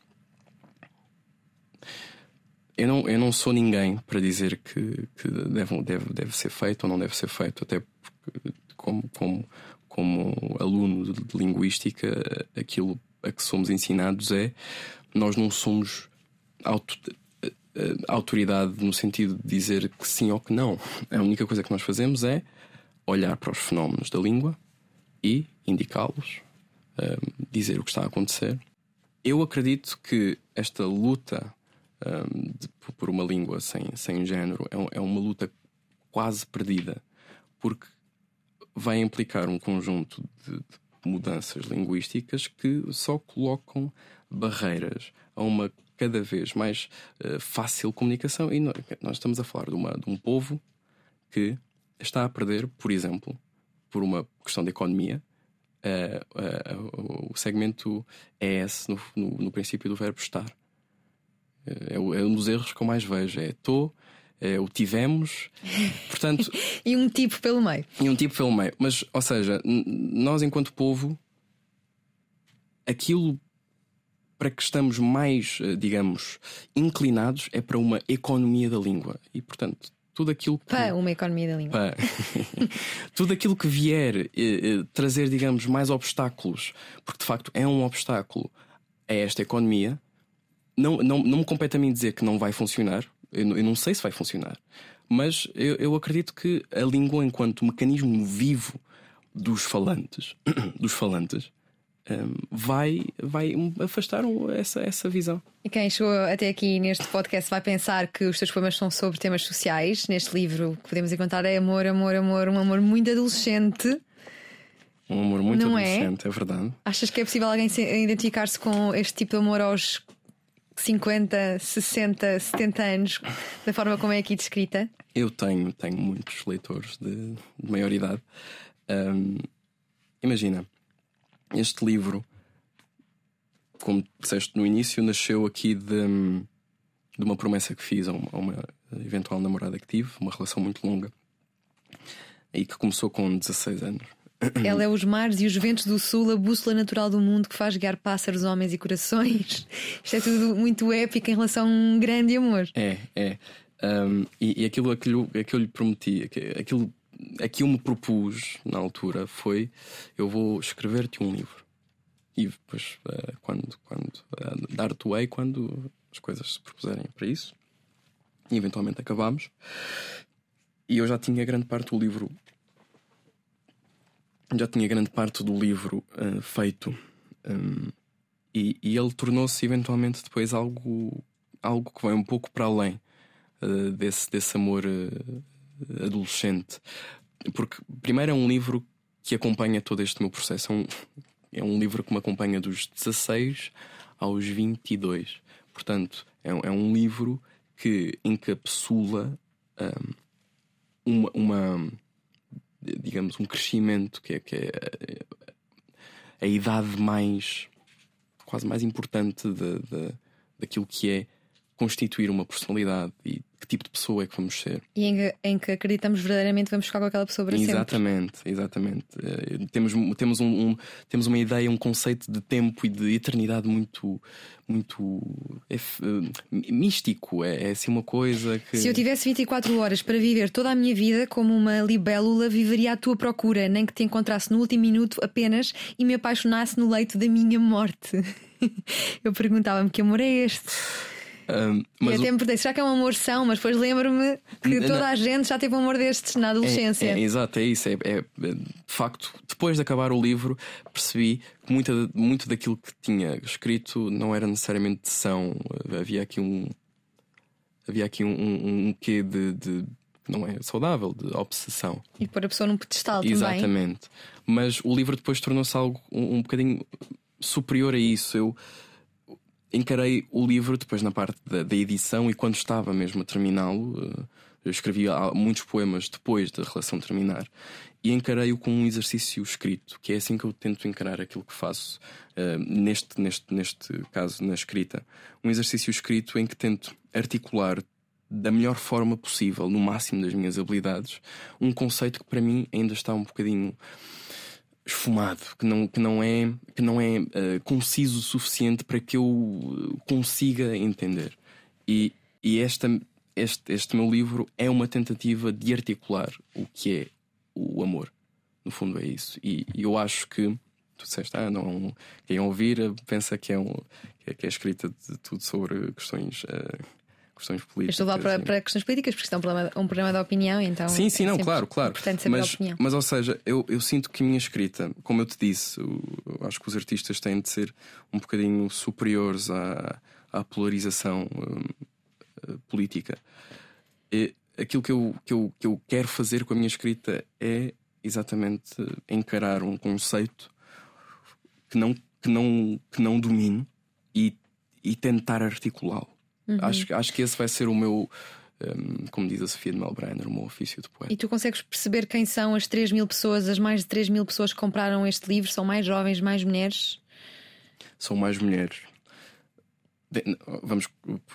Eu não, eu não sou ninguém para dizer que, que deve, deve, deve ser feito ou não deve ser feito, até porque, como, como, como aluno de, linguística, aquilo a que somos ensinados é nós não somos auto, autoridade no sentido de dizer que sim ou que não. A única coisa que nós fazemos é olhar para os fenómenos da língua e indicá-los, um, dizer o que está a acontecer. Eu acredito que esta luta um, de, por uma língua sem, sem género é, é uma luta quase perdida, porque vai implicar um conjunto de, de mudanças linguísticas que só colocam barreiras a uma cada vez mais uh, fácil comunicação. E nós, nós, estamos a falar de, uma, de um povo que está a perder, por exemplo, por uma questão de economia, uh, uh, o segmento ES no, no, no, princípio do verbo estar. É, é, um dos erros que eu mais vejo. É estou, é, o tivemos, *laughs* portanto. e um tipo pelo meio. E um tipo pelo meio. Mas, ou seja, nós, enquanto povo, aquilo para que estamos mais, eh, digamos, inclinados é para uma economia da língua. E, portanto, tudo aquilo que. Para uma economia da língua. Para. *laughs* tudo aquilo que vier eh, eh, trazer, digamos, mais obstáculos, porque de facto é um obstáculo a esta economia, não, não, não me compete a mim dizer que não vai funcionar. Eu, eu não sei se vai funcionar. Mas eu, eu acredito que a língua, enquanto mecanismo vivo dos falantes, *clears throat* dos falantes, vai, vai afastar essa, essa visão. E quem chegou até aqui neste podcast vai pensar que os teus poemas são sobre temas sociais. Neste livro que podemos encontrar é amor, amor, amor, um amor muito adolescente. Um amor muito Não é? adolescente, é? é verdade. Achas que é possível alguém identificar-se com este tipo de amor aos 50, 60, 70 anos, da forma como é aqui descrita? Eu tenho, tenho muitos leitores de, de maior idade. Um, imagina, este livro, como disseste no início, nasceu aqui de, de uma promessa que fiz a uma, a uma eventual namorada que tive, uma relação muito longa, e que começou com 16 anos. Ela é os mares e os ventos do sul, a bússola natural do mundo que faz guiar pássaros, homens e corações. *laughs* Isto é tudo muito épico em relação a um grande amor. É, é. Um, e, e aquilo, aquilo, aquilo que eu lhe prometi, aquilo a que eu me propus na altura foi: eu vou escrever-te um livro. E depois, uh, quando, quando uh, dar-te way, quando as coisas se propuserem para isso, e eventualmente acabamos. E eu já tinha grande parte do livro. Já tinha grande parte do livro uh, feito. Um, e, e, ele tornou-se eventualmente depois algo, algo que vai um pouco para além desse, desse amor adolescente. Porque, primeiro, é um livro que acompanha todo este meu processo. É um, é um livro que me acompanha dos 16 aos 22. Portanto, é, é um livro que encapsula um, uma, uma, digamos, um crescimento que é, que é a, idade mais quase mais importante de, de, daquilo que é constituir uma personalidade e que tipo de pessoa é que vamos ser. E em, em que acreditamos verdadeiramente vamos ficar com aquela pessoa para exatamente, sempre. Exatamente, exatamente. Uh, temos, temos, um, um, temos uma ideia, um conceito de tempo e de eternidade muito, muito é, uh, místico. É, é assim uma coisa que. Se eu tivesse 24 horas para viver toda a minha vida como uma libélula, viveria à tua procura, nem que te encontrasse no último minuto apenas e me apaixonasse no leito da minha morte. *laughs* eu perguntava-me que amor é este? Um, mas e até me perguntei, será que é um amor são? Mas depois lembro-me que toda não. a gente já teve um amor destes na adolescência. É, é, exato, é isso. É, é, de facto, depois de acabar o livro, percebi que muita, muito daquilo que tinha escrito não era necessariamente são. Havia aqui um. Havia aqui um, um, um quê de, de não é saudável, de obsessão. E pôr a pessoa num pedestal Exatamente. também. Exatamente. Mas o livro depois tornou-se algo um, um bocadinho superior a isso. Eu encarei o livro depois na parte da, da edição e quando estava mesmo a terminá-lo, uh, eu escrevi muitos poemas depois da relação terminar e encarei-o como um exercício escrito, que é assim que eu tento encarar aquilo que faço uh, neste, neste, neste caso na escrita. Um exercício escrito em que tento articular da melhor forma possível, no máximo das minhas habilidades, um conceito que para mim ainda está um bocadinho esfumado, que não, que não é, que não é uh, conciso o suficiente para que eu consiga entender. E, e esta, este, este meu livro é uma tentativa de articular o que é o amor. No fundo, é isso. E, e eu acho que tu disseste, ah, não, quem ouvir pensa que é, um, que é, que é escrita de tudo sobre questões uh, questões políticas. estou lá para, para, questões políticas, porque isto é um programa, um programa de opinião, então. Sim, sim, é não, claro, claro. Mas, mas, ou seja, eu, eu sinto que a minha escrita, como eu te disse, eu, eu acho que os artistas têm de ser um bocadinho superiores à, à polarização hum, política. E aquilo que eu, que, eu, que eu quero fazer com a minha escrita é exatamente encarar um conceito que não, que não, que não domino e, e tentar articulá-lo. Uhum. Acho, acho que esse vai ser o meu, um, como diz a Sofia de Melbrenner, o meu ofício de poeta. E tu consegues perceber quem são as 3 mil pessoas, as mais de 3 mil pessoas que compraram este livro? São mais jovens, mais mulheres? São mais mulheres. De, vamos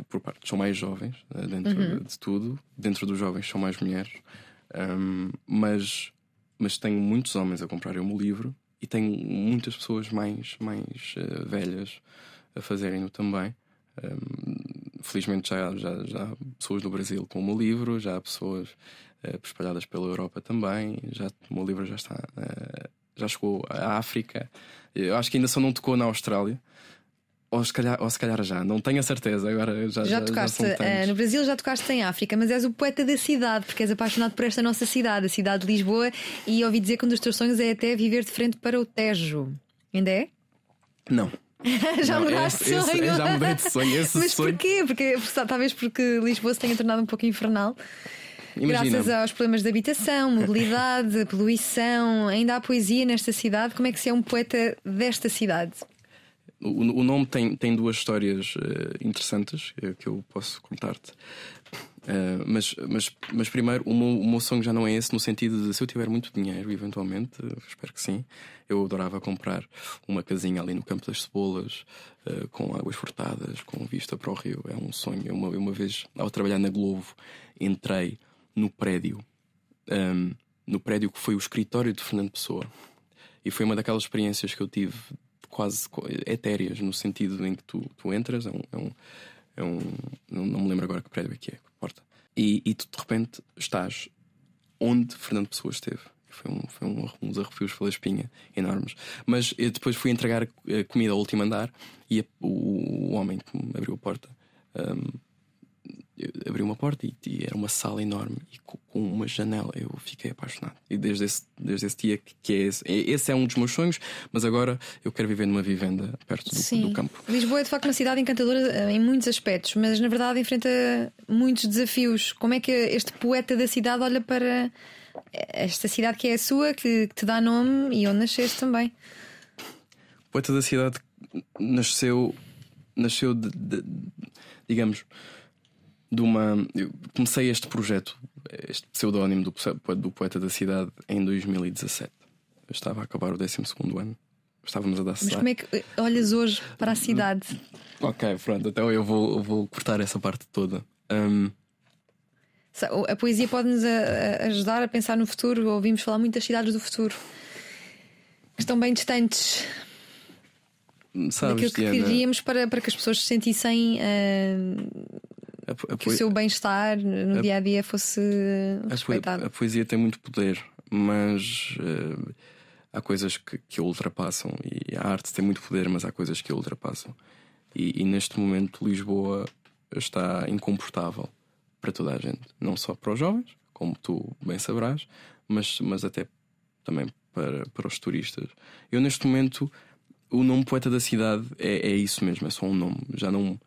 por partes. São mais jovens, eh, dentro uhum. de tudo. Dentro dos jovens são mais mulheres. Um, mas, mas tenho muitos homens a comprarem o meu livro e tenho muitas pessoas mais, mais uh, velhas a fazerem-no também. Um, felizmente já, já, já há pessoas no Brasil com o meu livro, já há pessoas uh, espalhadas pela Europa também. Já, o meu livro já está. Uh, já chegou à África. Eu acho que ainda só não tocou na Austrália. Ou se, calhar, ou se calhar já, não tenho a certeza. Agora já, já tocaste já uh, no Brasil, já tocaste em África, mas és o poeta da cidade, porque és apaixonado por esta nossa cidade, a cidade de Lisboa, e ouvi dizer que um dos teus sonhos é até viver de frente para o Tejo. Ainda é? Não. *laughs* já mudaste de sonho. Esse, já mudei de sonho. Esse *laughs* mas sonho... porquê? Porque, talvez porque Lisboa se tenha tornado um pouco infernal. Imagina. Graças aos problemas de habitação, mobilidade, *laughs* poluição, ainda há poesia nesta cidade. Como é que se é um poeta desta cidade? O, o nome tem, tem duas histórias uh, interessantes uh, que eu posso contar-te. Uh, mas, mas, mas primeiro, o meu, o meu sonho já não é esse, no sentido de se eu tiver muito dinheiro, eventualmente, espero que sim, eu adorava comprar uma casinha ali no Campo das Cebolas, com águas furtadas, com vista para o rio. É um sonho. Uma, uma vez, ao trabalhar na Globo, entrei no prédio, um, no prédio que foi o escritório de Fernando Pessoa. E foi uma daquelas experiências que eu tive quase etéreas, no sentido em que tu, tu entras, é um, é um, é um não, me lembro agora que prédio é que é, e, e tu de repente estás onde Fernando Pessoa esteve. Foi, um, foi um, uns arrepios pela espinha enormes. Mas eu depois fui entregar comida ao último andar e a, o, o, homem que me abriu a porta um, abri uma porta e, e, era uma sala enorme e com, com, uma janela. Eu fiquei apaixonado. E desde esse, desde esse dia que, que é esse. Esse é um dos meus sonhos, mas agora eu quero viver numa vivenda perto do, do campo. Lisboa é de facto uma cidade encantadora eh, em muitos aspectos, mas na verdade enfrenta muitos desafios. Como é que este poeta da cidade olha para esta cidade que é a sua, que, que te dá nome e onde nasceste também? O poeta da cidade nasceu, nasceu de, de digamos de uma. Eu comecei este projeto, este pseudónimo do, do poeta da cidade, em 2017. Eu estava a acabar o 12 ano. Estávamos a dar Mas como é que olhas hoje para a cidade? Ok, pronto, então eu vou, eu vou cortar essa parte toda. Um... A poesia pode-nos ajudar a pensar no futuro. Ouvimos falar muito das cidades do futuro que estão bem distantes Sabes, daquilo que Diana, queríamos para, para que as pessoas se sentissem uh, a, a que o seu bem-estar no dia a dia fosse respeitado. A, poesia tem muito poder, mas uh, há coisas que, que a ultrapassam e a arte tem muito poder, mas há coisas que a ultrapassam. E, e neste momento Lisboa está incomportável para toda a gente, não só para os jovens, como tu bem sabrás, mas, mas até também para, para os turistas. Eu neste momento o nome poeta da cidade é, é isso mesmo, é só um nome. Já não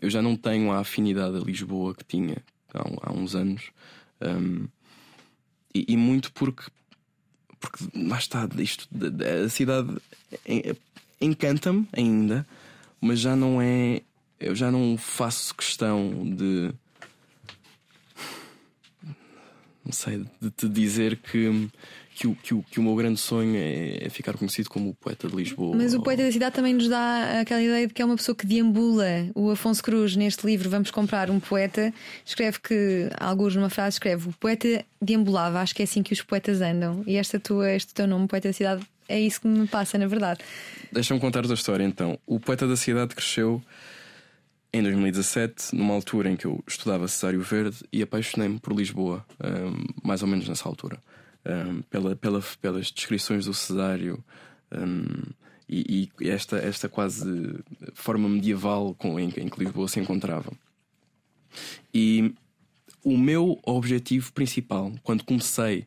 eu já não tenho a afinidade a Lisboa que tinha há, há uns anos. Um, e, e, muito porque, porque lá está, isto, a cidade encanta-me ainda, mas já não é. Eu já não faço questão de. Não sei, de te dizer que que o, que o, que o meu grande sonho é, é, ficar conhecido como o poeta de Lisboa. Mas o poeta da cidade também nos dá aquela ideia de que é uma pessoa que deambula. O Afonso Cruz, neste livro, Vamos Comprar um Poeta, escreve que, alguns numa frase, escreve: O poeta deambulava, acho que é assim que os poetas andam. E esta tua, este teu nome, Poeta da Cidade, é isso que me passa, na verdade. Deixa-me contar-te a história então. O poeta da cidade cresceu em 2017, numa altura em que eu estudava Cesário Verde e apaixonei-me por Lisboa, um, mais ou menos nessa altura um, pela, pela, pelas descrições do Cesário um, e, e, esta, esta quase forma medieval com, em, em, que Lisboa se encontrava. E o meu objetivo principal, quando comecei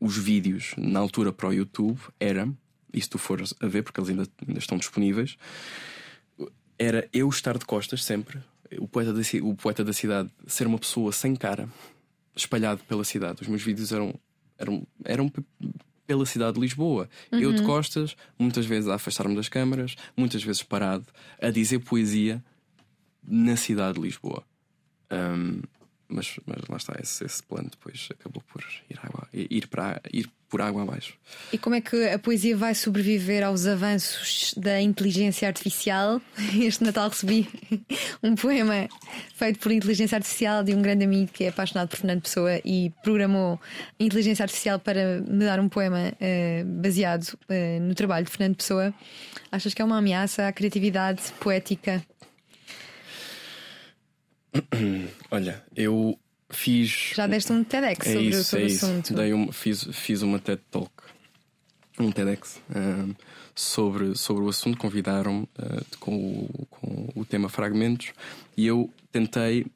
os vídeos na altura para o YouTube, era, e se tu fores a ver, porque eles ainda, ainda estão disponíveis, era eu estar de costas sempre, o poeta, o poeta da cidade ser uma pessoa sem cara, espalhado pela cidade. Os meus vídeos eram, eram, eram pela cidade de Lisboa. Uhum. Eu de costas, muitas vezes a afastar-me das câmaras, muitas vezes parado, a dizer poesia na cidade de Lisboa. Um, mas, mas lá está, esse, esse plano depois acabou por ir, água, ir, para, ir por água abaixo. E como é que a poesia vai sobreviver aos avanços da inteligência artificial? *laughs* Este Natal recebi *laughs* um poema feito por inteligência artificial de um grande amigo que é apaixonado por Fernando Pessoa e programou inteligência artificial para me dar um poema uh, baseado uh, no trabalho de Fernando Pessoa. Achas que é uma ameaça à criatividade poética *clears throat* Olha, eu fiz. Já deste um TEDx é sobre, isso, sobre é o assunto. Dei uma, fiz, fiz uma TED Talk, um TEDx, um, sobre, sobre o assunto. Convidaram-me uh, com, o, com o tema fragmentos e eu tentei,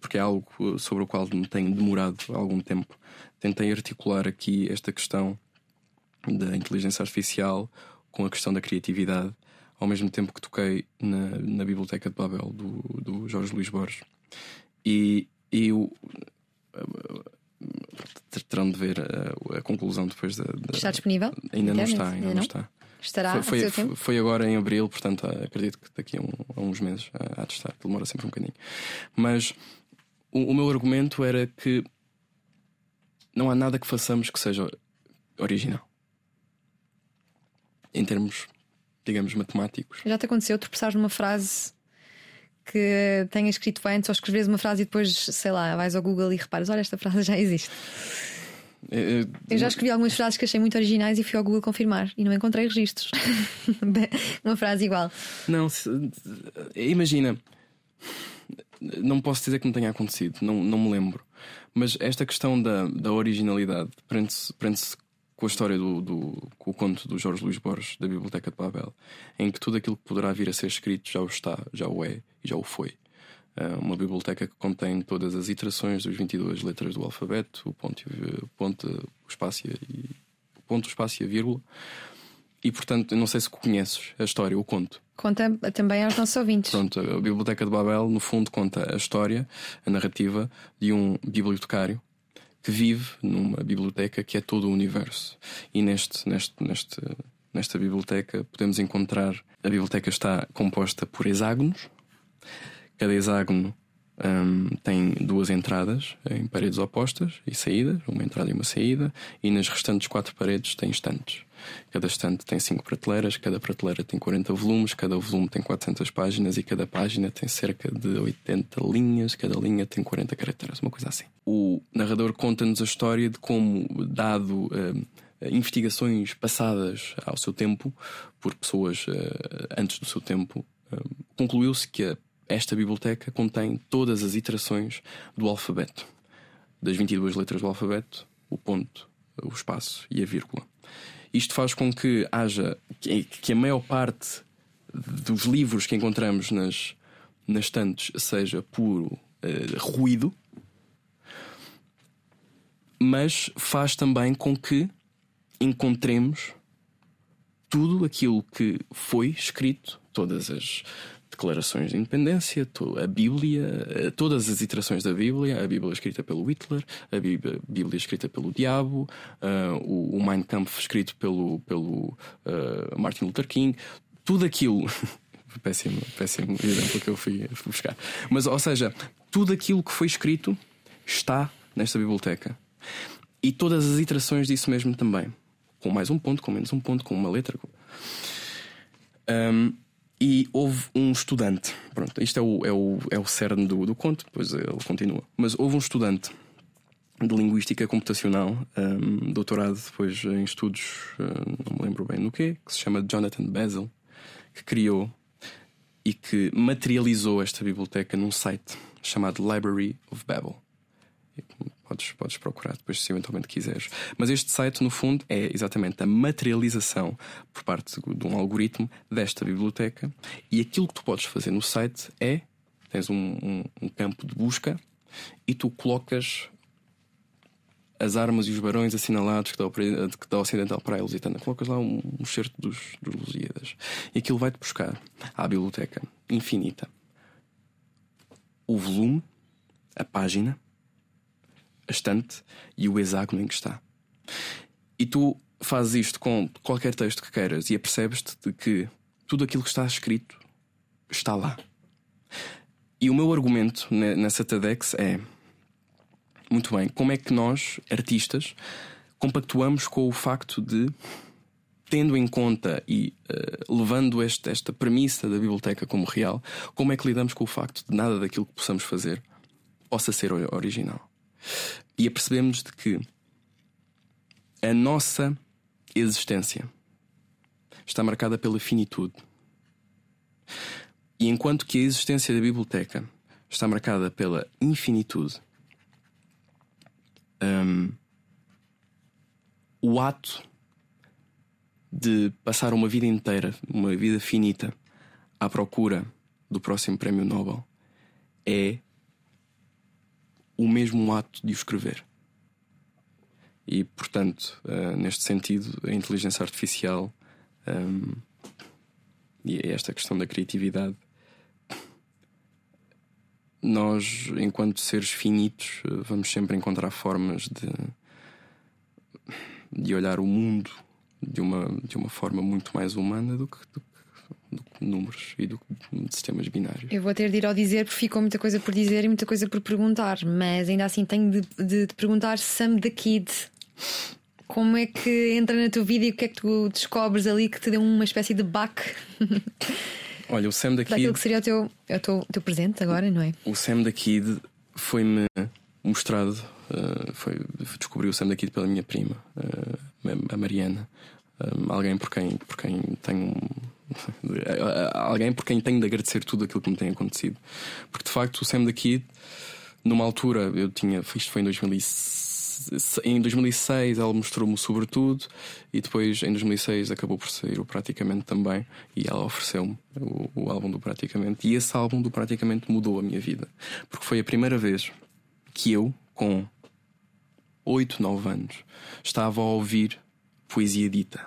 porque é algo sobre o qual me tenho demorado algum tempo, tentei articular aqui esta questão da inteligência artificial com a questão da criatividade ao mesmo tempo que toquei na, na Biblioteca de Babel do, do Jorge Luís Borges. E, e eu. Terão de ver a, a conclusão depois da, da, Está disponível? Ainda não está, ainda, ainda não? está. Estará foi, foi, foi, agora em abril, portanto acredito que daqui a, um, a uns meses há de estar, demora sempre um bocadinho. Mas o, o meu argumento era que não há nada que façamos que seja original. Em termos digamos, matemáticos. Já te aconteceu tropeçares numa frase que tenha escrito antes ou escreveres uma frase e depois, sei lá, vais ao Google e reparas: olha, esta frase já existe. Eu, é, eu já escrevi algumas frases que achei muito originais e fui ao Google confirmar e não encontrei registros. *laughs* uma frase igual. Não, se, imagina, não posso dizer que não tenha acontecido, não, não me lembro. Mas esta questão da, da originalidade prende-se prende com a história do, do com o conto do Jorge Luís Borges da Biblioteca de Babel, em que tudo aquilo que poderá vir a ser escrito já o está, já o é e já o foi. Uh, uma biblioteca que contém todas as iterações das 22 letras do alfabeto, o ponto, o ponto, o espaço e o ponto, o espaço e a vírgula. E portanto, não sei se conheces a história, o conto. Conta também aos nossos ouvintes. Pronto, a Biblioteca de Babel, no fundo, conta a história, a narrativa de um bibliotecário que vive numa biblioteca que é todo o universo. E neste, neste, neste, nesta biblioteca podemos encontrar. A biblioteca está composta por hexágonos. Cada hexágono um, tem duas entradas em paredes opostas e saídas, uma entrada e uma saída, e nas restantes quatro paredes tem estantes. Cada estante tem cinco prateleiras, cada prateleira tem 40 volumes, cada volume tem 400 páginas e cada página tem cerca de 80 linhas, cada linha tem 40 caracteres, uma coisa assim. O narrador conta-nos a história de como, dado uh, investigações passadas ao seu tempo, por pessoas uh, antes do seu tempo, uh, concluiu-se que a, esta biblioteca contém todas as iterações do alfabeto. Das 22 letras do alfabeto, o ponto, o espaço e a vírgula. Isto faz com que haja que a maior parte dos livros que encontramos nas, nas estantes seja puro uh, ruído, mas faz também com que encontremos tudo aquilo que foi escrito, todas as declarações de independência, a Bíblia, eh, todas as iterações da Bíblia, a Bíblia escrita pelo Hitler, a Bíblia, escrita pelo Diabo, uh, o, o Mein Kampf escrito pelo, pelo uh, Martin Luther King, tudo aquilo. *laughs* péssimo, péssimo exemplo que eu fui, fui buscar. Mas, ou seja, tudo aquilo que foi escrito está nesta biblioteca. E todas as iterações disso mesmo também. Com mais um ponto, com menos um ponto, com uma letra. Um, e houve um estudante, pronto, isto é o, é o, é o cerne do, do conto, depois ele continua. Mas houve um estudante de linguística computacional, um, doutorado depois em estudos, uh, não me lembro bem no quê, que se chama Jonathan Basil, que criou e que materializou esta biblioteca num site chamado Library of Babel. Podes, podes procurar depois se eventualmente quiseres. Mas este site, no fundo, é exatamente a materialização por parte de um algoritmo desta biblioteca. E aquilo que tu podes fazer no site é tens um, um, um campo de busca e tu colocas as armas e os barões assinalados que dá o, que dá Ocidental para a Lusitana. Colocas lá um, um certo dos, dos Lusíadas. E aquilo vai-te buscar à biblioteca infinita. O volume, a página, a estante e o hexágono em que está. E tu fazes isto com qualquer texto que queiras e apercebes-te de que tudo aquilo que está escrito está lá. E o meu argumento nessa TEDx é muito bem, como é que nós, artistas, compactuamos com o facto de, tendo em conta e uh, levando este, esta premissa da biblioteca como real, como é que lidamos com o facto de nada daquilo que possamos fazer possa ser original? E apercebemos de que a nossa existência está marcada pela finitude. E enquanto que a existência da biblioteca está marcada pela infinitude, um, o ato de passar uma vida inteira, uma vida finita, à procura do próximo prémio Nobel é o mesmo ato de o escrever. E, portanto, uh, neste sentido, a inteligência artificial um, e esta questão da criatividade nós, enquanto seres finitos, eh, vamos sempre encontrar formas de, de olhar o mundo de uma, de uma forma muito mais humana do que, do que, do que números e do que sistemas binários. Eu vou ter de ir ao dizer porque ficou muita coisa por dizer e muita coisa por perguntar, mas ainda assim tenho de, de, de perguntar Sam the Kid. Como é que entra na tua vida e o que é que tu descobres ali que te deu uma espécie de back? *laughs* Olha, o Sam da Kid. Daquilo que seria o teu, o teu, teu presente agora, não é? O Sam da Kid foi-me mostrado. Uh, foi, descobri o Sam da Kid pela minha prima, uh, a Mariana. Um, alguém por quem, por quem tenho. *laughs* alguém por quem tenho de agradecer tudo aquilo que me tem acontecido. Porque de facto o Sam da Kid, numa altura, eu tinha. Isto foi em 2006 em 2006 ela mostrou-me sobretudo e depois em 2006 acabou por sair o Praticamente também e ela ofereceu-me o, o, álbum do Praticamente e esse álbum do Praticamente mudou a minha vida porque foi a primeira vez que eu com 8, 9 anos estava a ouvir poesia dita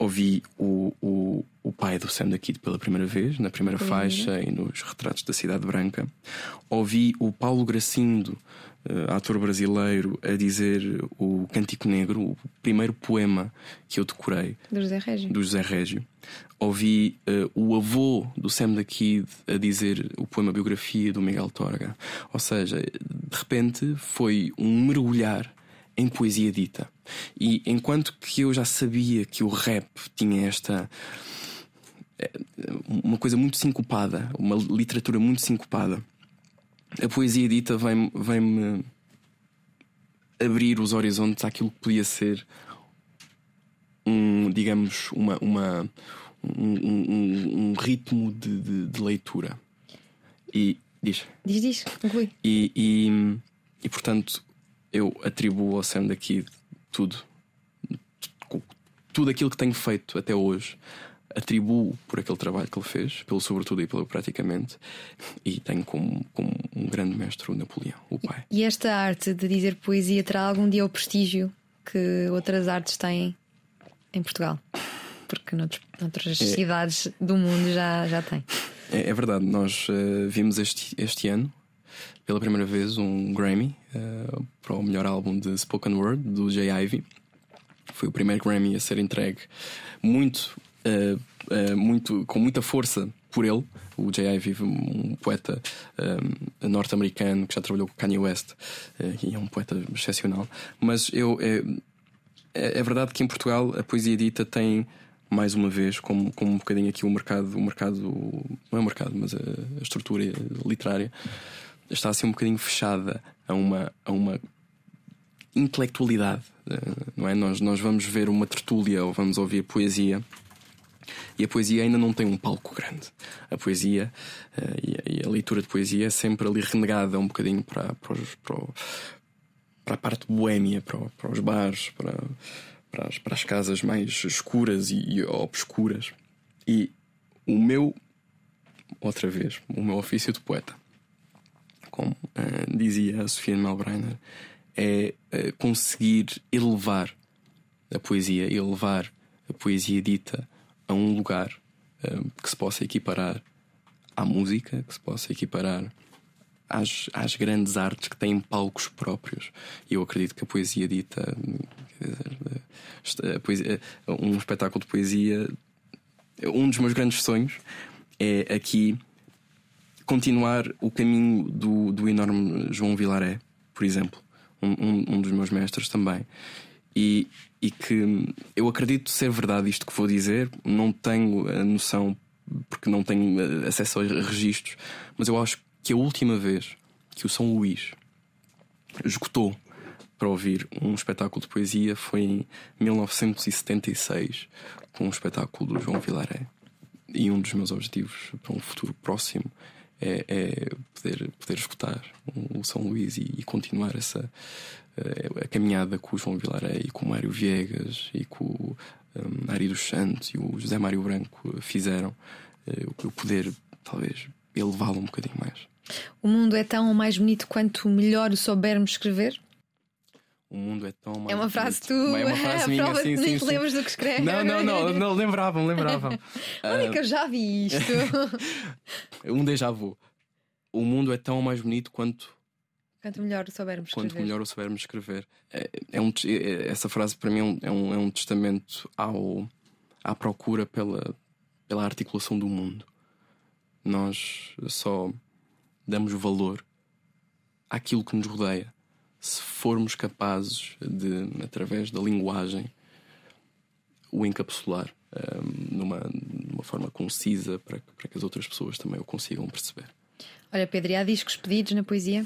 ouvi o, o, o pai do Sam da Kid pela primeira vez, na primeira faixa e nos retratos da Cidade Branca. Ouvi o Paulo Gracindo uh, ator brasileiro, a dizer o Cântico Negro, o primeiro poema que eu decorei. Do José Régio. Do José Régio. Ouvi uh, o avô do Sam da Kid a dizer o poema Biografia do Miguel Torga. Ou seja, de repente foi um mergulhar em poesia dita. E enquanto que eu já sabia que o rap tinha esta eh, uma coisa muito sincopada, uma literatura muito sincopada a poesia dita vem-me vem abrir os horizontes àquilo que podia ser um, digamos, uma, uma um, um, um ritmo de, de, de, leitura. E diz. Diz, diz, conclui. E, e, e portanto eu atribuo ao Sam daqui tudo. Tudo aquilo que tenho feito até hoje atribuo por aquele trabalho que ele fez, pelo sobretudo e pelo praticamente, e tenho como, como um grande mestre o Napoleão, o pai. E esta arte de dizer poesia terá algum dia o prestígio que outras artes têm em Portugal? Porque noutros, noutras é, cidades do mundo já, já tem. É, é verdade, nós uh, vimos este, este ano pela primeira vez um Grammy uh, para o melhor álbum de Spoken Word do Jay Ivy. Foi o primeiro Grammy a ser entregue muito uh, muito, com muita força por ele. O J.I. Vive, um poeta um, norte-americano que já trabalhou com Kanye West e é um poeta excepcional. Mas eu, é, é, verdade que em Portugal a poesia dita tem mais uma vez, como, como um bocadinho aqui o mercado, o mercado, não é o mercado, mas a, a estrutura literária está assim um bocadinho fechada a uma, a uma intelectualidade, não é? Nós, nós vamos ver uma tertúlia ou vamos ouvir poesia e a poesia ainda não tem um palco grande. A poesia uh, e, a, leitura de poesia é sempre ali renegada um bocadinho para, para, os, para, para a parte boêmia, para, para os bares, para, para, as, para as casas mais escuras e, e obscuras. E o meu outra vez, o meu ofício de poeta. Como uh, dizia a Sofia Melbrenner, é uh, conseguir elevar a poesia, elevar a poesia dita a um lugar uh, que se possa equiparar à música, que se possa equiparar às, às grandes artes que têm palcos próprios. E eu acredito que a poesia dita, a poesia, um espetáculo de poesia, um dos meus grandes sonhos é aqui continuar o caminho do, do enorme João Vilaré, por exemplo, um, um, dos meus mestres também. E, e que eu acredito ser verdade isto que vou dizer, não tenho a noção porque não tenho eh, acesso aos registros, mas eu acho que a última vez que o São Luís esgotou para ouvir um espetáculo de poesia foi em 1976, com um espetáculo do João Vilaré. E um dos meus objetivos para um futuro próximo é, é poder, poder escutar o São Luís e, e continuar essa a, a caminhada com o João Vilaré e com o Mário Viegas e com o um, Ari dos Santos e o José Mário Branco fizeram, eh, eu poder talvez elevá-lo um bocadinho mais. O mundo é tão mais bonito quanto melhor o soubermos escrever? O mundo é tão mais É uma frase tu. É uma *laughs* frase minha, prova sim, nem sim. lembras do que escreve. Não, não, não, não lembravam, lembravam. Onde é que eu já vi isto? *laughs* um déjà vu. O mundo é tão mais bonito quanto Quanto melhor o soubermos quanto escrever. melhor o soubermos escrever. É, é um, é- essa frase para mim é um, é um testamento ao, à procura pela, pela articulação do mundo. Nós só damos valor àquilo que nos rodeia se formos capazes de, através da linguagem, o encapsular hum, numa, numa forma concisa para, que- para que as outras pessoas também o consigam perceber. Olha, Pedro, e há discos pedidos na poesia?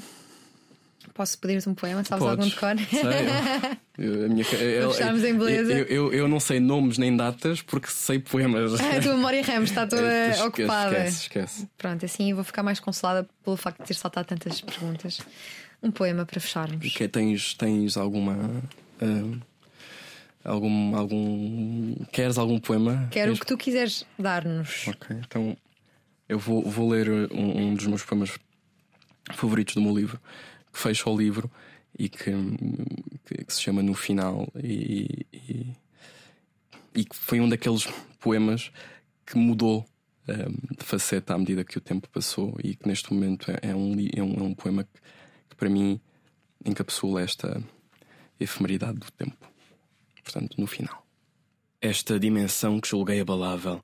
Posso pedir-te um poema? Sabes algum de cor? Sei, eu- eu- a minha, eu, fecharmos em beleza. Eu, eu, eu não sei nomes nem datas porque sei poemas. *laughs* a tua memória Ramos está toda *laughs* Esquece, ocupada. Esquece, esquece. Pronto, assim eu vou ficar mais consolada pelo facto de ter saltado tantas perguntas. Um poema para fecharmos. Que, tens, tens alguma. ah, algum, algum. Queres algum poema? Quero o Tens- que tu quiseres dar-nos. Ok, então eu vou, vou ler um, um dos meus poemas favoritos do meu livro, que fecha o livro e que, que, que se chama No Final, e, e, e que foi um daqueles poemas que mudou um, de faceta à medida que o tempo passou e que neste momento é, é um, é, um, é um poema que, que para mim encapsula esta efemeridade do tempo. Portanto, no final. Esta dimensão que julguei abalável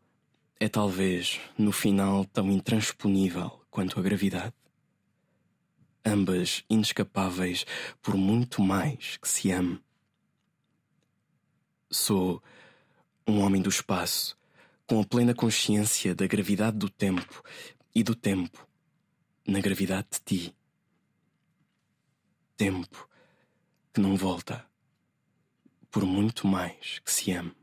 é talvez, no final, tão intransponível quanto a gravidade. Ambas inescapáveis por muito mais que se ame. Sou um homem do espaço, com a plena consciência da gravidade do tempo e do tempo na gravidade de ti. Tempo que não volta, por muito mais que se ame.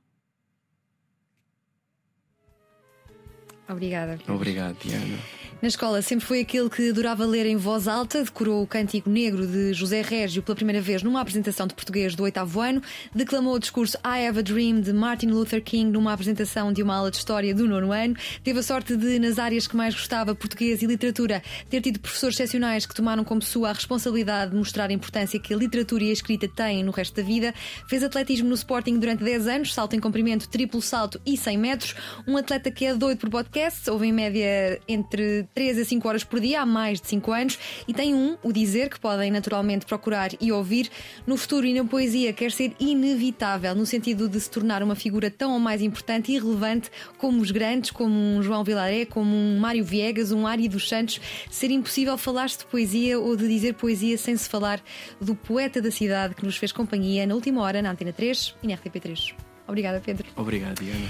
Obrigada. Obrigado, Diana. Na escola sempre foi aquele que adorava ler em voz alta, decorou o Cântico Negro de José Régio pela primeira vez numa apresentação de português do oitavo ano, declamou o discurso I Have a Dream de Martin Luther King numa apresentação de uma aula de história do nono ano, teve a sorte de, nas áreas que mais gostava, português e literatura, ter tido professores excepcionais que tomaram como sua a responsabilidade de mostrar a importância que a literatura e a escrita têm no resto da vida, fez atletismo no Sporting durante 10 anos, salto em comprimento, triplo salto e 100 metros, um atleta que é doido por podcasts, houve em média entre 3 a 5 horas por dia há mais de 5 anos e tem um, o dizer, que podem naturalmente procurar e ouvir. No futuro e na poesia quer ser inevitável, no sentido de se tornar uma figura tão ou mais importante e relevante como os grandes, como um João Vilaré, como um Mário Viegas, um Ari dos Santos, ser impossível falar-se de poesia ou de dizer poesia sem se falar do poeta da cidade que nos fez companhia na última hora na Antena 3 e na RTP3. Obrigada, Pedro. Obrigado, Diana.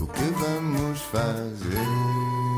O que vamos fazer?